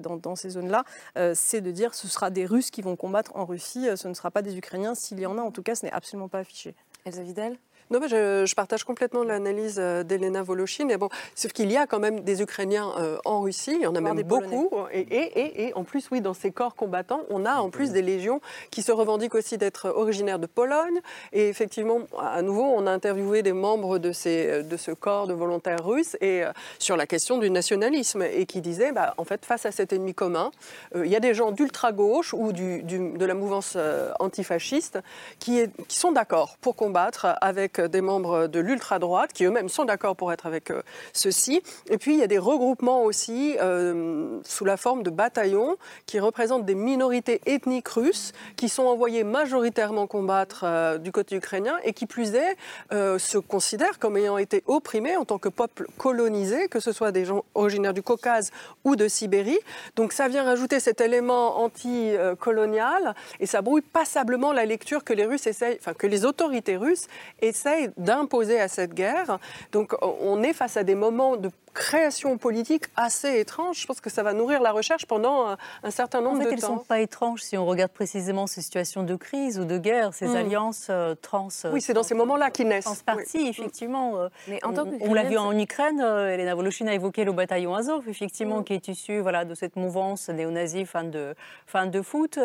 zones-là, c'est de dire ce sera des Russes qui vont combattre en Russie, ce ne sera pas des Ukrainiens. S'il y en a, en tout cas, ce n'est absolument pas affiché. Elsa non, mais je, partage complètement l'analyse euh, d'Elena Voloshin. Et bon, sauf qu'il y a quand même des Ukrainiens euh, en Russie, il y en a même beaucoup. Et, et, et, en plus, oui, dans ces corps combattants, on a en plus des légions qui se revendiquent aussi d'être originaires de Pologne. Et effectivement, à nouveau, on a interviewé des membres de, ces, de ce corps de volontaires russes et, euh, sur la question du nationalisme et qui disaient, bah, en fait, face à cet ennemi commun, il y a des gens d'ultra-gauche ou du, de la mouvance antifasciste qui, est, qui sont d'accord pour combattre avec des membres de l'ultra-droite qui eux-mêmes sont d'accord pour être avec euh, ceux-ci. Et puis il y a des regroupements aussi euh, sous la forme de bataillons qui représentent des minorités ethniques russes qui sont envoyées majoritairement combattre euh, du côté ukrainien et qui plus est se considèrent comme ayant été opprimés en tant que peuple colonisé, que ce soit des gens originaires du Caucase ou de Sibérie. Donc ça vient rajouter cet élément anti-colonial et ça brouille passablement la lecture que les Russes essayent, enfin que les autorités russes d'imposer à cette guerre. Donc on est face à des moments de création politique assez étrange. Je pense que ça va nourrir la recherche pendant un, un certain nombre en fait, de elles temps. ne sont pas étranges si on regarde précisément ces situations de crise ou de guerre, ces Mm. alliances euh, trans. Oui, c'est dans ces moments-là qu'ils naissent. Transpartis, Oui. effectivement. euh, Mais en tant on, on l'a vu en Ukraine, euh, Elena Voloshin a évoqué le bataillon Azov, effectivement, Mm. qui est issu voilà, de cette mouvance néo-nazie fan de, fan de foot,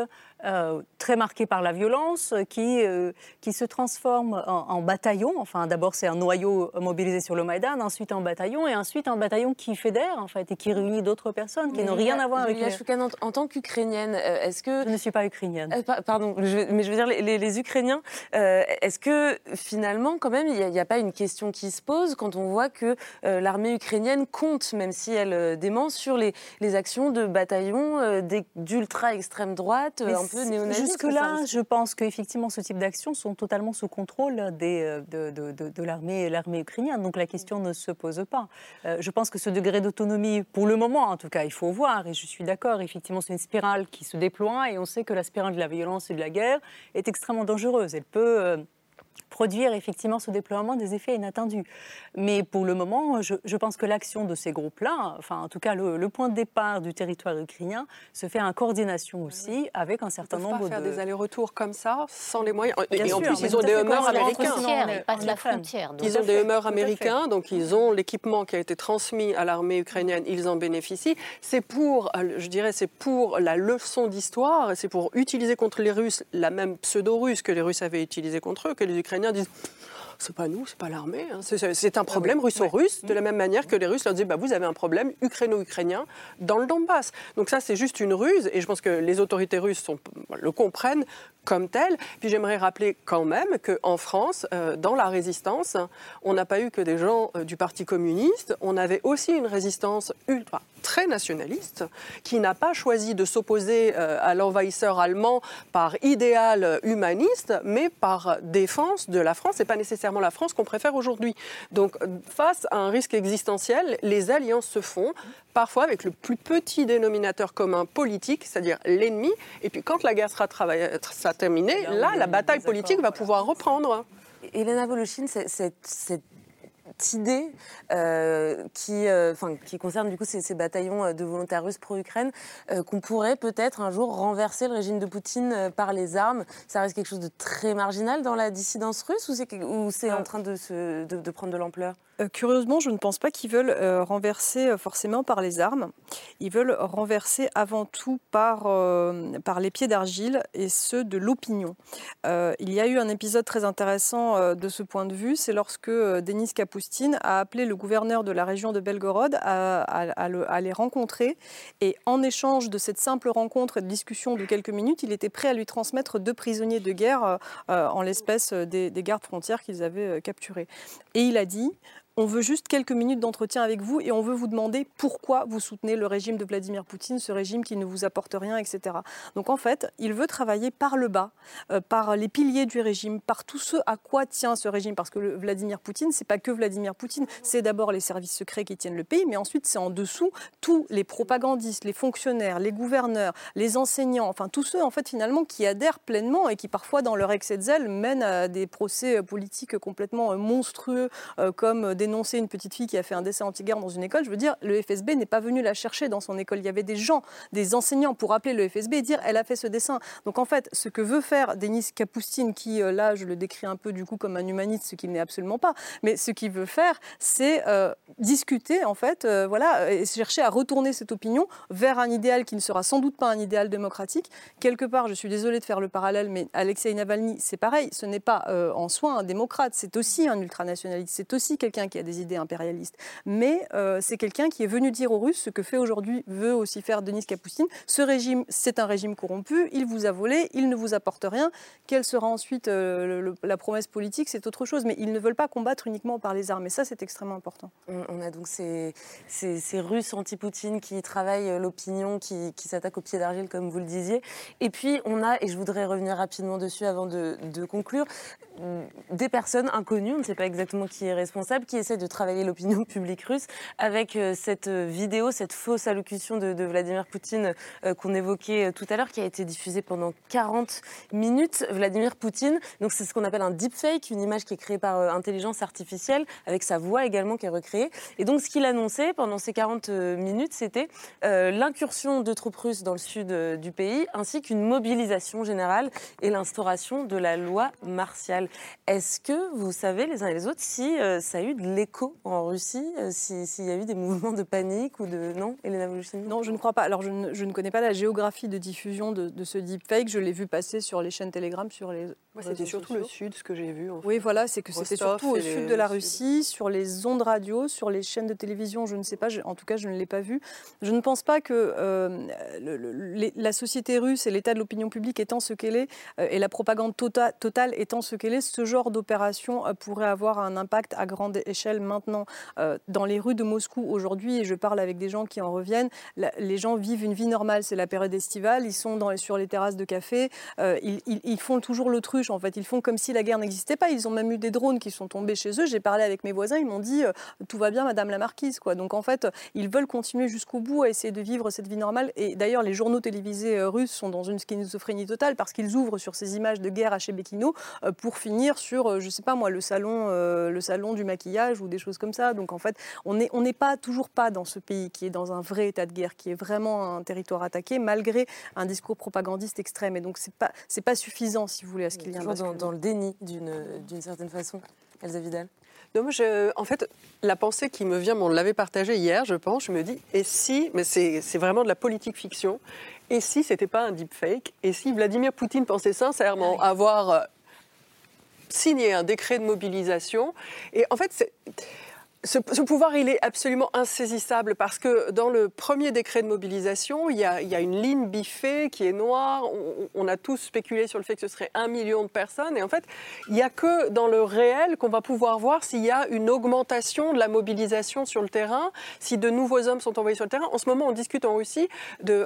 euh, très marquée par la violence, qui, euh, qui se transforme en, en bataillon. Enfin, d'abord, c'est un noyau mobilisé sur le Maïdan, ensuite en bataillon, et ensuite un bataillon qui fédère, en fait, et qui réunit d'autres personnes qui n'ont rien à voir avec Julia les- Choukan, en, tant qu'Ukrainienne, euh, est-ce que... Je ne suis pas ukrainienne. Euh, pa- pardon, je- mais je veux dire, les, les- les Ukrainiens, euh, est-ce que finalement, quand même, il n'y a, pas une question qui se pose quand on voit que euh, l'armée ukrainienne compte, même si elle dément, sur les, les actions de bataillons d'ultra-extrême droite, Mais un peu c'est- néo-nazis est-ce que ça Jusque-là, je pense qu'effectivement, ce type d'actions sont totalement sous contrôle des, de, de- de- de l'armée ukrainienne. Donc la question ne se pose pas. Je pense que ce degré d'autonomie, pour le moment en tout cas, il faut voir, et je suis d'accord, effectivement, c'est une spirale qui se déploie, et on sait que la spirale de la violence et de la guerre est extrêmement dangereuse. Elle peut... produire effectivement ce déploiement des effets inattendus. Mais pour le moment, je, je pense que l'action de ces groupes-là, enfin en tout cas le, le point de départ du territoire ukrainien, se fait en coordination aussi avec un certain nombre pas faire de... des allers-retours comme ça, sans les moyens. Bien et en plus, ils ont des humeurs américains. ils passent la frontière. donc. Ils ont des humeurs américains, donc ils ont l'équipement qui a été transmis à l'armée ukrainienne, ils en bénéficient. C'est pour, euh, je dirais, c'est pour la leçon d'histoire, c'est pour utiliser contre les Russes la même pseudo-russe que les Russes avaient utilisée contre eux, que les Ukrainiens disent. C'est pas nous, c'est pas l'armée. hein. C'est- un problème russo-russe, de la même manière que les Russes leur disent bah, vous avez un problème ukraino-ukrainien dans le Donbass. Donc ça, c'est juste une ruse, et je pense que les autorités russes sont- le comprennent comme tel. Puis j'aimerais rappeler quand même qu'en France, euh, dans la résistance, on n'a pas eu que des gens euh, du Parti communiste, on avait aussi une résistance ultra très nationaliste qui n'a pas choisi de s'opposer euh, à l'envahisseur allemand par idéal humaniste, mais par défense de la France et pas nécessairement la France qu'on préfère aujourd'hui. Donc euh, face à un risque existentiel, les alliances se font parfois avec le plus petit dénominateur commun politique, c'est-à-dire l'ennemi. Et puis quand la guerre sera, terminée, là, la bataille politique va pouvoir reprendre. Elena Voloshin, cette idée euh, qui, euh, qui concerne du coup ces, ces bataillons euh, de volontaires russes pro-Ukraine, euh, qu'on pourrait peut-être un jour renverser le régime de Poutine par les armes. Ça reste quelque chose de très marginal dans la dissidence russe ou c'est en train de, se- de- de prendre de l'ampleur? Curieusement, je ne pense pas qu'ils veulent euh, renverser euh, forcément par les armes. Ils veulent renverser avant tout par, euh, par les pieds d'argile et ceux de l'opinion. Euh, il y a eu un épisode très intéressant euh, de ce point de vue, c'est lorsque euh, Denis Kapustin a appelé le gouverneur de la région de Belgorod à, le- à les rencontrer. Et en échange de cette simple rencontre et de discussion de quelques minutes, il était prêt à lui transmettre deux prisonniers de guerre, euh, euh, en l'espèce euh, des, des gardes frontières qu'ils avaient euh, capturés. Et il a dit on veut juste quelques minutes d'entretien avec vous et on veut vous demander pourquoi vous soutenez le régime de Vladimir Poutine, ce régime qui ne vous apporte rien, etc. Donc en fait, il veut travailler par le bas, euh, par les piliers du régime, par tout ce à quoi tient ce régime. Parce que Vladimir Poutine, c'est pas que Vladimir Poutine, c'est d'abord les services secrets qui tiennent le pays, mais ensuite c'est en dessous tous les propagandistes, les fonctionnaires, les gouverneurs, les enseignants, enfin tous ceux en fait finalement qui adhèrent pleinement et qui parfois dans leur excès de zèle mènent à des procès euh, politiques complètement euh, monstrueux, comme euh, une petite fille qui a fait un dessin anti-guerre dans une école. Je veux dire, le FSB n'est pas venu la chercher dans son école. Il y avait des gens, des enseignants pour appeler le FSB et dire elle a fait ce dessin. Donc en fait, ce que veut faire Denis Kapustin, qui euh, là je le décris un peu du coup comme un humaniste, ce qu'il n'est absolument pas, mais ce qu'il veut faire, c'est euh, discuter en fait, euh, voilà, et chercher à retourner cette opinion vers un idéal qui ne sera sans doute pas un idéal démocratique. Quelque part, je suis désolée de faire le parallèle, mais Alexei Navalny, c'est pareil, ce n'est pas en soi un démocrate, c'est aussi un ultranationaliste, c'est aussi quelqu'un qui a des idées impérialistes. Mais euh, c'est quelqu'un qui est venu dire aux Russes ce que fait aujourd'hui, veut aussi faire Denis Kapustin. Ce régime, c'est un régime corrompu, il vous a volé, il ne vous apporte rien. Quelle sera ensuite euh, la promesse politique, c'est autre chose. Mais ils ne veulent pas combattre uniquement par les armes. Et ça, c'est extrêmement important. On, a donc ces, Russes anti-Poutine qui travaillent euh, l'opinion, qui, s'attaquent au pied d'argile, comme vous le disiez. Et puis, on a, et je voudrais revenir rapidement dessus avant de, de conclure, des personnes inconnues, on ne sait pas exactement qui est responsable, qui essaie de travailler l'opinion publique russe avec cette vidéo, cette fausse allocution de, Vladimir Poutine qu'on évoquait tout à l'heure, qui a été diffusée pendant 40 minutes. Vladimir Poutine, donc c'est ce qu'on appelle un deepfake, une image qui est créée par intelligence artificielle, avec sa voix également qui est recréée. Et donc ce qu'il annonçait pendant ces 40 minutes, c'était l'incursion de troupes russes dans le sud du pays, ainsi qu'une mobilisation générale et l'instauration de la loi martiale. Est-ce que vous savez les uns et les autres si euh, ça a eu de l'écho en Russie, euh, s'il y a eu des mouvements de panique ou de... Non, Elena Voluchine Non, je ne crois pas. Alors, je ne, je ne, connais pas la géographie de diffusion de, de ce deepfake. Je l'ai vu passer sur les chaînes Telegram, sur les... c'était surtout le sud, ce que j'ai vu. Oui, voilà, c'est que c'était surtout au sud de la Russie, sur les ondes radio, sur les chaînes de télévision, je ne sais pas, en tout cas, je ne l'ai pas vu. Je ne pense pas que euh, le, la société russe et l'état de l'opinion publique étant ce qu'elle est, et la propagande tota-, totale étant ce qu'elle est, ce genre d'opération euh, pourrait avoir un impact à grande échelle maintenant. Euh, dans les rues de Moscou aujourd'hui, et je parle avec des gens qui en reviennent, les gens vivent une vie normale. C'est la période estivale, ils sont sur les terrasses de café, euh, ils, font toujours l'autruche en fait. Ils font comme si la guerre n'existait pas. Ils ont même eu des drones qui sont tombés chez eux. J'ai parlé avec mes voisins, ils m'ont dit tout va bien, Madame la Marquise. Quoi. Donc en fait, ils veulent continuer jusqu'au bout à essayer de vivre cette vie normale. Et d'ailleurs, les journaux télévisés russes sont dans une schizophrénie totale parce qu'ils ouvrent sur ces images de guerre à Chebekino pour finir sur, je sais pas moi, euh, le salon du maquillage ou des choses comme ça. Donc en fait, on n'est on n'est pas toujours pas dans ce pays qui est dans un vrai état de guerre, qui est vraiment un territoire attaqué, malgré un discours propagandiste extrême. Et donc c'est pas c'est pas suffisant, si vous voulez, à ce qu'il y ait un dans, dans, le déni d'une certaine façon. Elsa Vidal. Non, moi, je, en fait, la pensée qui me vient, on l'avait partagée hier, je pense, je me dis, et si, mais c'est vraiment de la politique fiction, et si c'était pas un deepfake, et si Vladimir Poutine pensait sincèrement ah avoir signé un décret de mobilisation. Et en fait, c'est ce, pouvoir, il est absolument insaisissable parce que dans le premier décret de mobilisation, il y a, une ligne biffée qui est noire. On, a tous spéculé sur le fait que ce serait un million de personnes. Et en fait, il n'y a que dans le réel qu'on va pouvoir voir s'il y a une augmentation de la mobilisation sur le terrain, si de nouveaux hommes sont envoyés sur le terrain. En ce moment, on discute en Russie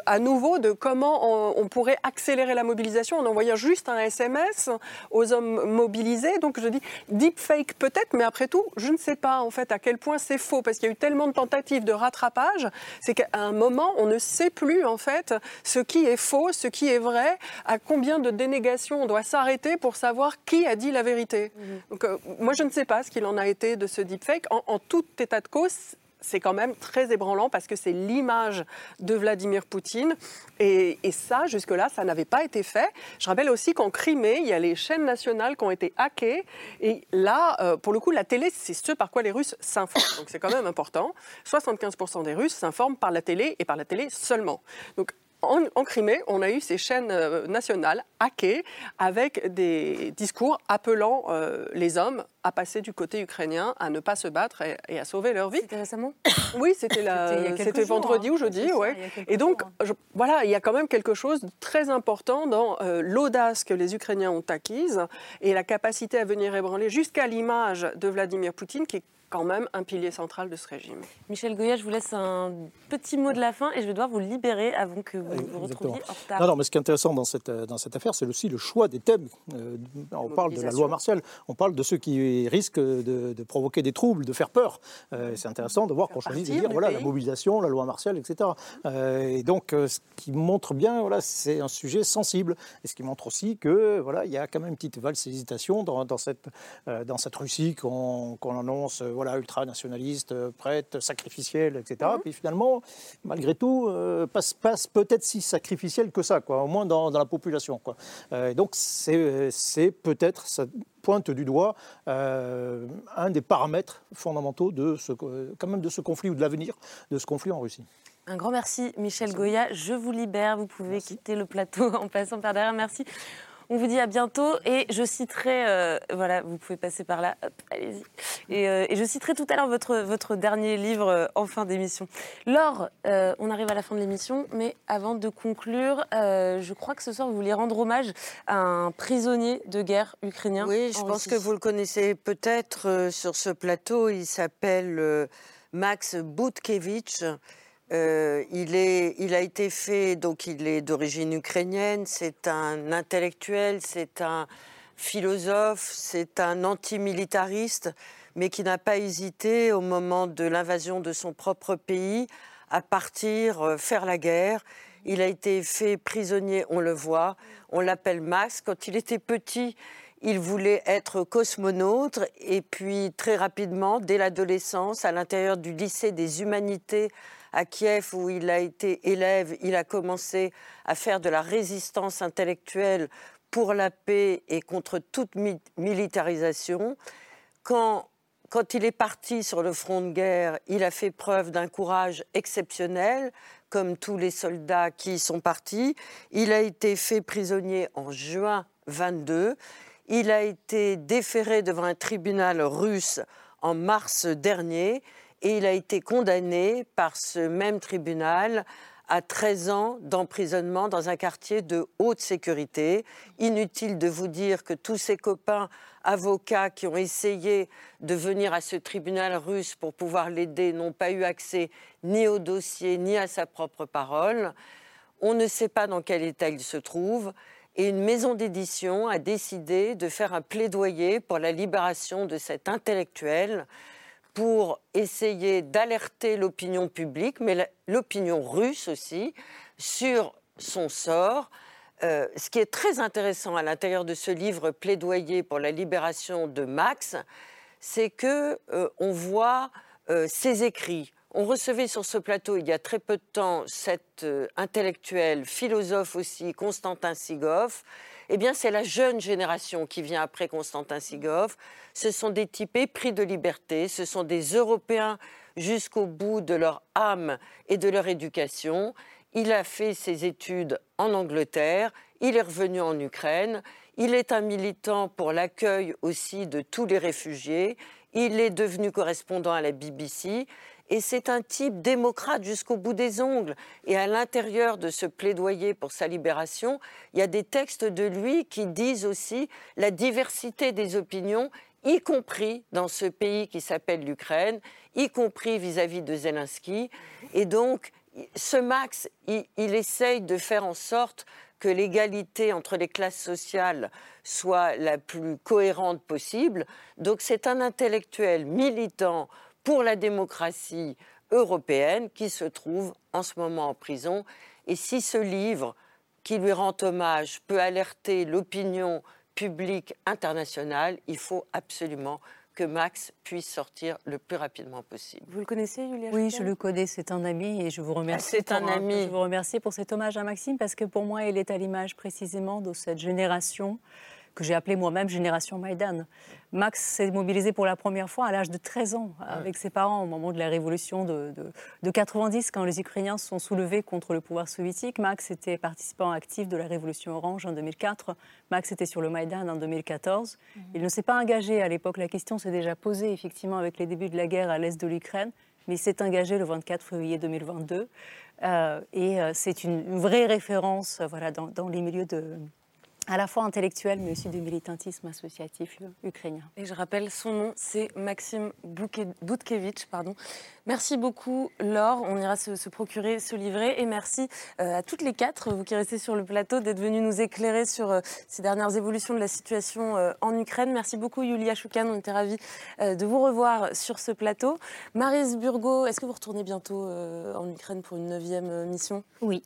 à nouveau de comment on, pourrait accélérer la mobilisation en envoyant juste un SMS aux hommes mobilisés. Donc je dis deepfake peut-être, mais après tout, je ne sais pas en fait à quel point c'est faux, parce qu'il y a eu tellement de tentatives de rattrapage, c'est qu'à un moment, on ne sait plus en fait ce qui est faux, ce qui est vrai, à combien de dénégations on doit s'arrêter pour savoir qui a dit la vérité. Mhm. Donc, euh, moi, je ne sais pas ce qu'il en a été de ce deepfake. En, en tout état de cause, c'est quand même très ébranlant parce que c'est l'image de Vladimir Poutine. Et, ça, jusque-là, ça n'avait pas été fait. Je rappelle aussi qu'en Crimée, il y a les chaînes nationales qui ont été hackées. Et là, euh, pour le coup, la télé, c'est ce par quoi les Russes s'informent. Donc c'est quand même important. 75% des Russes s'informent par la télé et par la télé seulement. En, Crimée, on a eu ces chaînes euh, nationales hackées avec des discours appelant euh, les hommes à passer du côté ukrainien, à ne pas se battre et, à sauver leur vie. C'était récemment Oui, c'était vendredi hein. ou jeudi. Ouais. Et donc, hein. voilà, il y a quand même quelque chose de très important dans euh, l'audace que les Ukrainiens ont acquise et la capacité à venir ébranler jusqu'à l'image de Vladimir Poutine, qui est quand même un pilier central de ce régime. Michel Goya, je vous laisse un petit mot de la fin et je vais devoir vous libérer avant que vous vous retrouviez en retard. Non, non, mais ce qui est intéressant dans cette, dans cette affaire, c'est aussi le choix des thèmes. Euh, on parle de la loi martiale, on parle de ceux qui risquent de, provoquer des troubles, de faire peur. Euh, c'est intéressant de voir qu'on choisit de dire voilà, la mobilisation, la loi martiale, etc. Euh, et donc, ce qui montre bien, voilà, c'est un sujet sensible. Et ce qui montre aussi que voilà, il y a quand même une petite valse hésitation dans, dans cette, dans cette Russie qu'on annonce voilà, ultranationaliste, euh, prête, sacrificielle, etc. Mhm. Puis finalement, malgré tout, euh, passe, passe peut-être si sacrificielle que ça, quoi, au moins dans, la population. Quoi. Euh, donc c'est peut-être, ça pointe du doigt un des paramètres fondamentaux de ce, quand même de ce conflit ou de l'avenir de ce conflit en Russie. Un grand merci, Michel Goya. Je vous libère. Vous pouvez quitter le plateau en passant par derrière. Merci. On vous dit à bientôt et je citerai, euh, voilà, vous pouvez passer par là, allez-y. Euh, et, je citerai tout à l'heure votre, votre dernier livre euh, en fin d'émission. Laure, on arrive à la fin de l'émission, mais avant de conclure, je crois que ce soir vous vouliez rendre hommage à un prisonnier de guerre ukrainien. Oui, je pense que vous le connaissez peut-être sur ce plateau. Il s'appelle Max Butkevich. Euh, il, est, il a été fait, donc il est d'origine ukrainienne, c'est un intellectuel, c'est un, philosophe, c'est un antimilitariste, mais qui n'a pas hésité au moment de l'invasion de son propre pays à partir euh, faire la guerre. Il a été fait prisonnier, on le voit. On l'appelle Max. Quand il était petit, il voulait être cosmonaute et puis très rapidement, dès l'adolescence, à l'intérieur du lycée des humanités à Kiev où il a été élève, il a commencé à faire de la résistance intellectuelle pour la paix et contre toute militarisation. Quand, quand il est parti sur le front de guerre, il a fait preuve d'un courage exceptionnel, comme tous les soldats qui y sont partis. Il a été fait prisonnier en juin 22 il a été déféré devant un tribunal russe en mars dernier et il a été condamné par ce même tribunal à 13 ans d'emprisonnement dans un quartier de haute sécurité. Inutile de vous dire que tous ses copains avocats qui ont essayé de venir à ce tribunal russe pour pouvoir l'aider n'ont pas eu accès ni au dossier ni à sa propre parole. On ne sait pas dans quel état il se trouve et une maison d'édition a décidé de faire un plaidoyer pour la libération de cet intellectuel pour essayer d'alerter l'opinion publique, mais l'opinion russe aussi, sur son sort. Euh, ce qui est très intéressant à l'intérieur de ce livre Plaidoyer pour la libération de Max, c'est que euh, on voit euh, ses écrits, on recevait sur ce plateau il y a très peu de temps cet intellectuel, philosophe aussi, Constantin Sigov. Eh bien, c'est la jeune génération qui vient après Constantin Sigov. Ce sont des types épris de liberté, ce sont des Européens jusqu'au bout de leur âme et de leur éducation. Il a fait ses études en Angleterre, il est revenu en Ukraine, il est un militant pour l'accueil aussi de tous les réfugiés, il est devenu correspondant à la BBC et c'est un type démocrate jusqu'au bout des ongles. Et à l'intérieur de ce plaidoyer pour sa libération, il y a des textes de lui qui disent aussi la diversité des opinions, y compris dans ce pays qui s'appelle l'Ukraine, y compris vis-à-vis de Zelensky. Et donc, ce Max, il, il essaye de faire en sorte que l'égalité entre les classes sociales soit la plus cohérente possible. Donc c'est un intellectuel militant pour la démocratie européenne qui se trouve en ce moment en prison. Et si ce livre, qui lui rend hommage, peut alerter l'opinion publique internationale, il faut absolument que Max puisse sortir le plus rapidement possible. Vous le connaissez, Julia Oui, je le connais, c'est un ami et je vous remercie. C'est un ami. Je vous remercie pour cet hommage à Maxime parce que pour moi, il est à l'image précisément de cette génération que j'ai appelée moi-même Génération Maïdan. Max s'est mobilisé pour la première fois à l'âge de 13 ans avec ses parents au moment de la révolution de, de, 90, quand les Ukrainiens se sont soulevés contre le pouvoir soviétique. Max était participant actif de la révolution orange en 2004. Max était sur le Maïdan en 2014. Mhm. Il ne s'est pas engagé à l'époque. La question s'est déjà posée effectivement avec les débuts de la guerre à l'est de l'Ukraine mais il s'est engagé le 24 février 2022. Euh, et euh, c'est une, vraie référence voilà, dans les milieux de, à la fois intellectuel, mais aussi du militantisme associatif ukrainien. Et je rappelle son nom, c'est Maxime Boutkevitch. Pardon. Merci beaucoup, Laure. On ira se, procurer ce livret. Et merci euh, à toutes les quatre, vous qui restez sur le plateau, d'être venues nous éclairer sur euh, ces dernières évolutions de la situation euh, en Ukraine. Merci beaucoup, Yulia Choukan. On était ravis de vous revoir sur ce plateau. Marise Burgo, est-ce que vous retournez bientôt en Ukraine pour une neuvième mission? Oui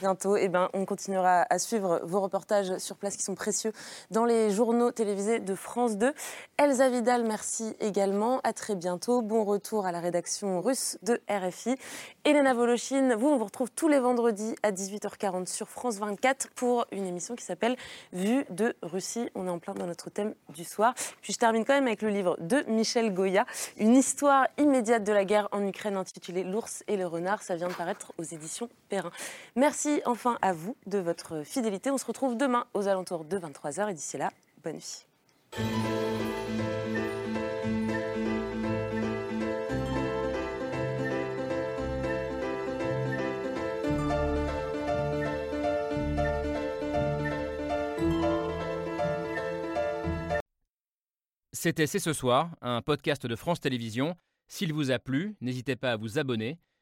bientôt. Et eh ben, on continuera à suivre vos reportages sur place qui sont précieux dans les journaux télévisés de France 2. Elsa Vidal, merci également. À très bientôt. Bon retour à la rédaction russe de RFI. Elena Voloshin, vous, on vous retrouve tous les vendredis à 18h40 sur France 24 pour une émission qui s'appelle Vue de Russie. On est en plein dans notre thème du soir. Puis je termine quand même avec le livre de Michel Goya, Une histoire immédiate de la guerre en Ukraine intitulée L'ours et le renard. Ça vient de paraître aux éditions Perrin. Merci enfin à vous de votre fidélité. On se retrouve demain aux alentours de 23h et d'ici là, bonne nuit. C'était C'est ce soir, un podcast de France Télévisions. S'il vous a plu, n'hésitez pas à vous abonner.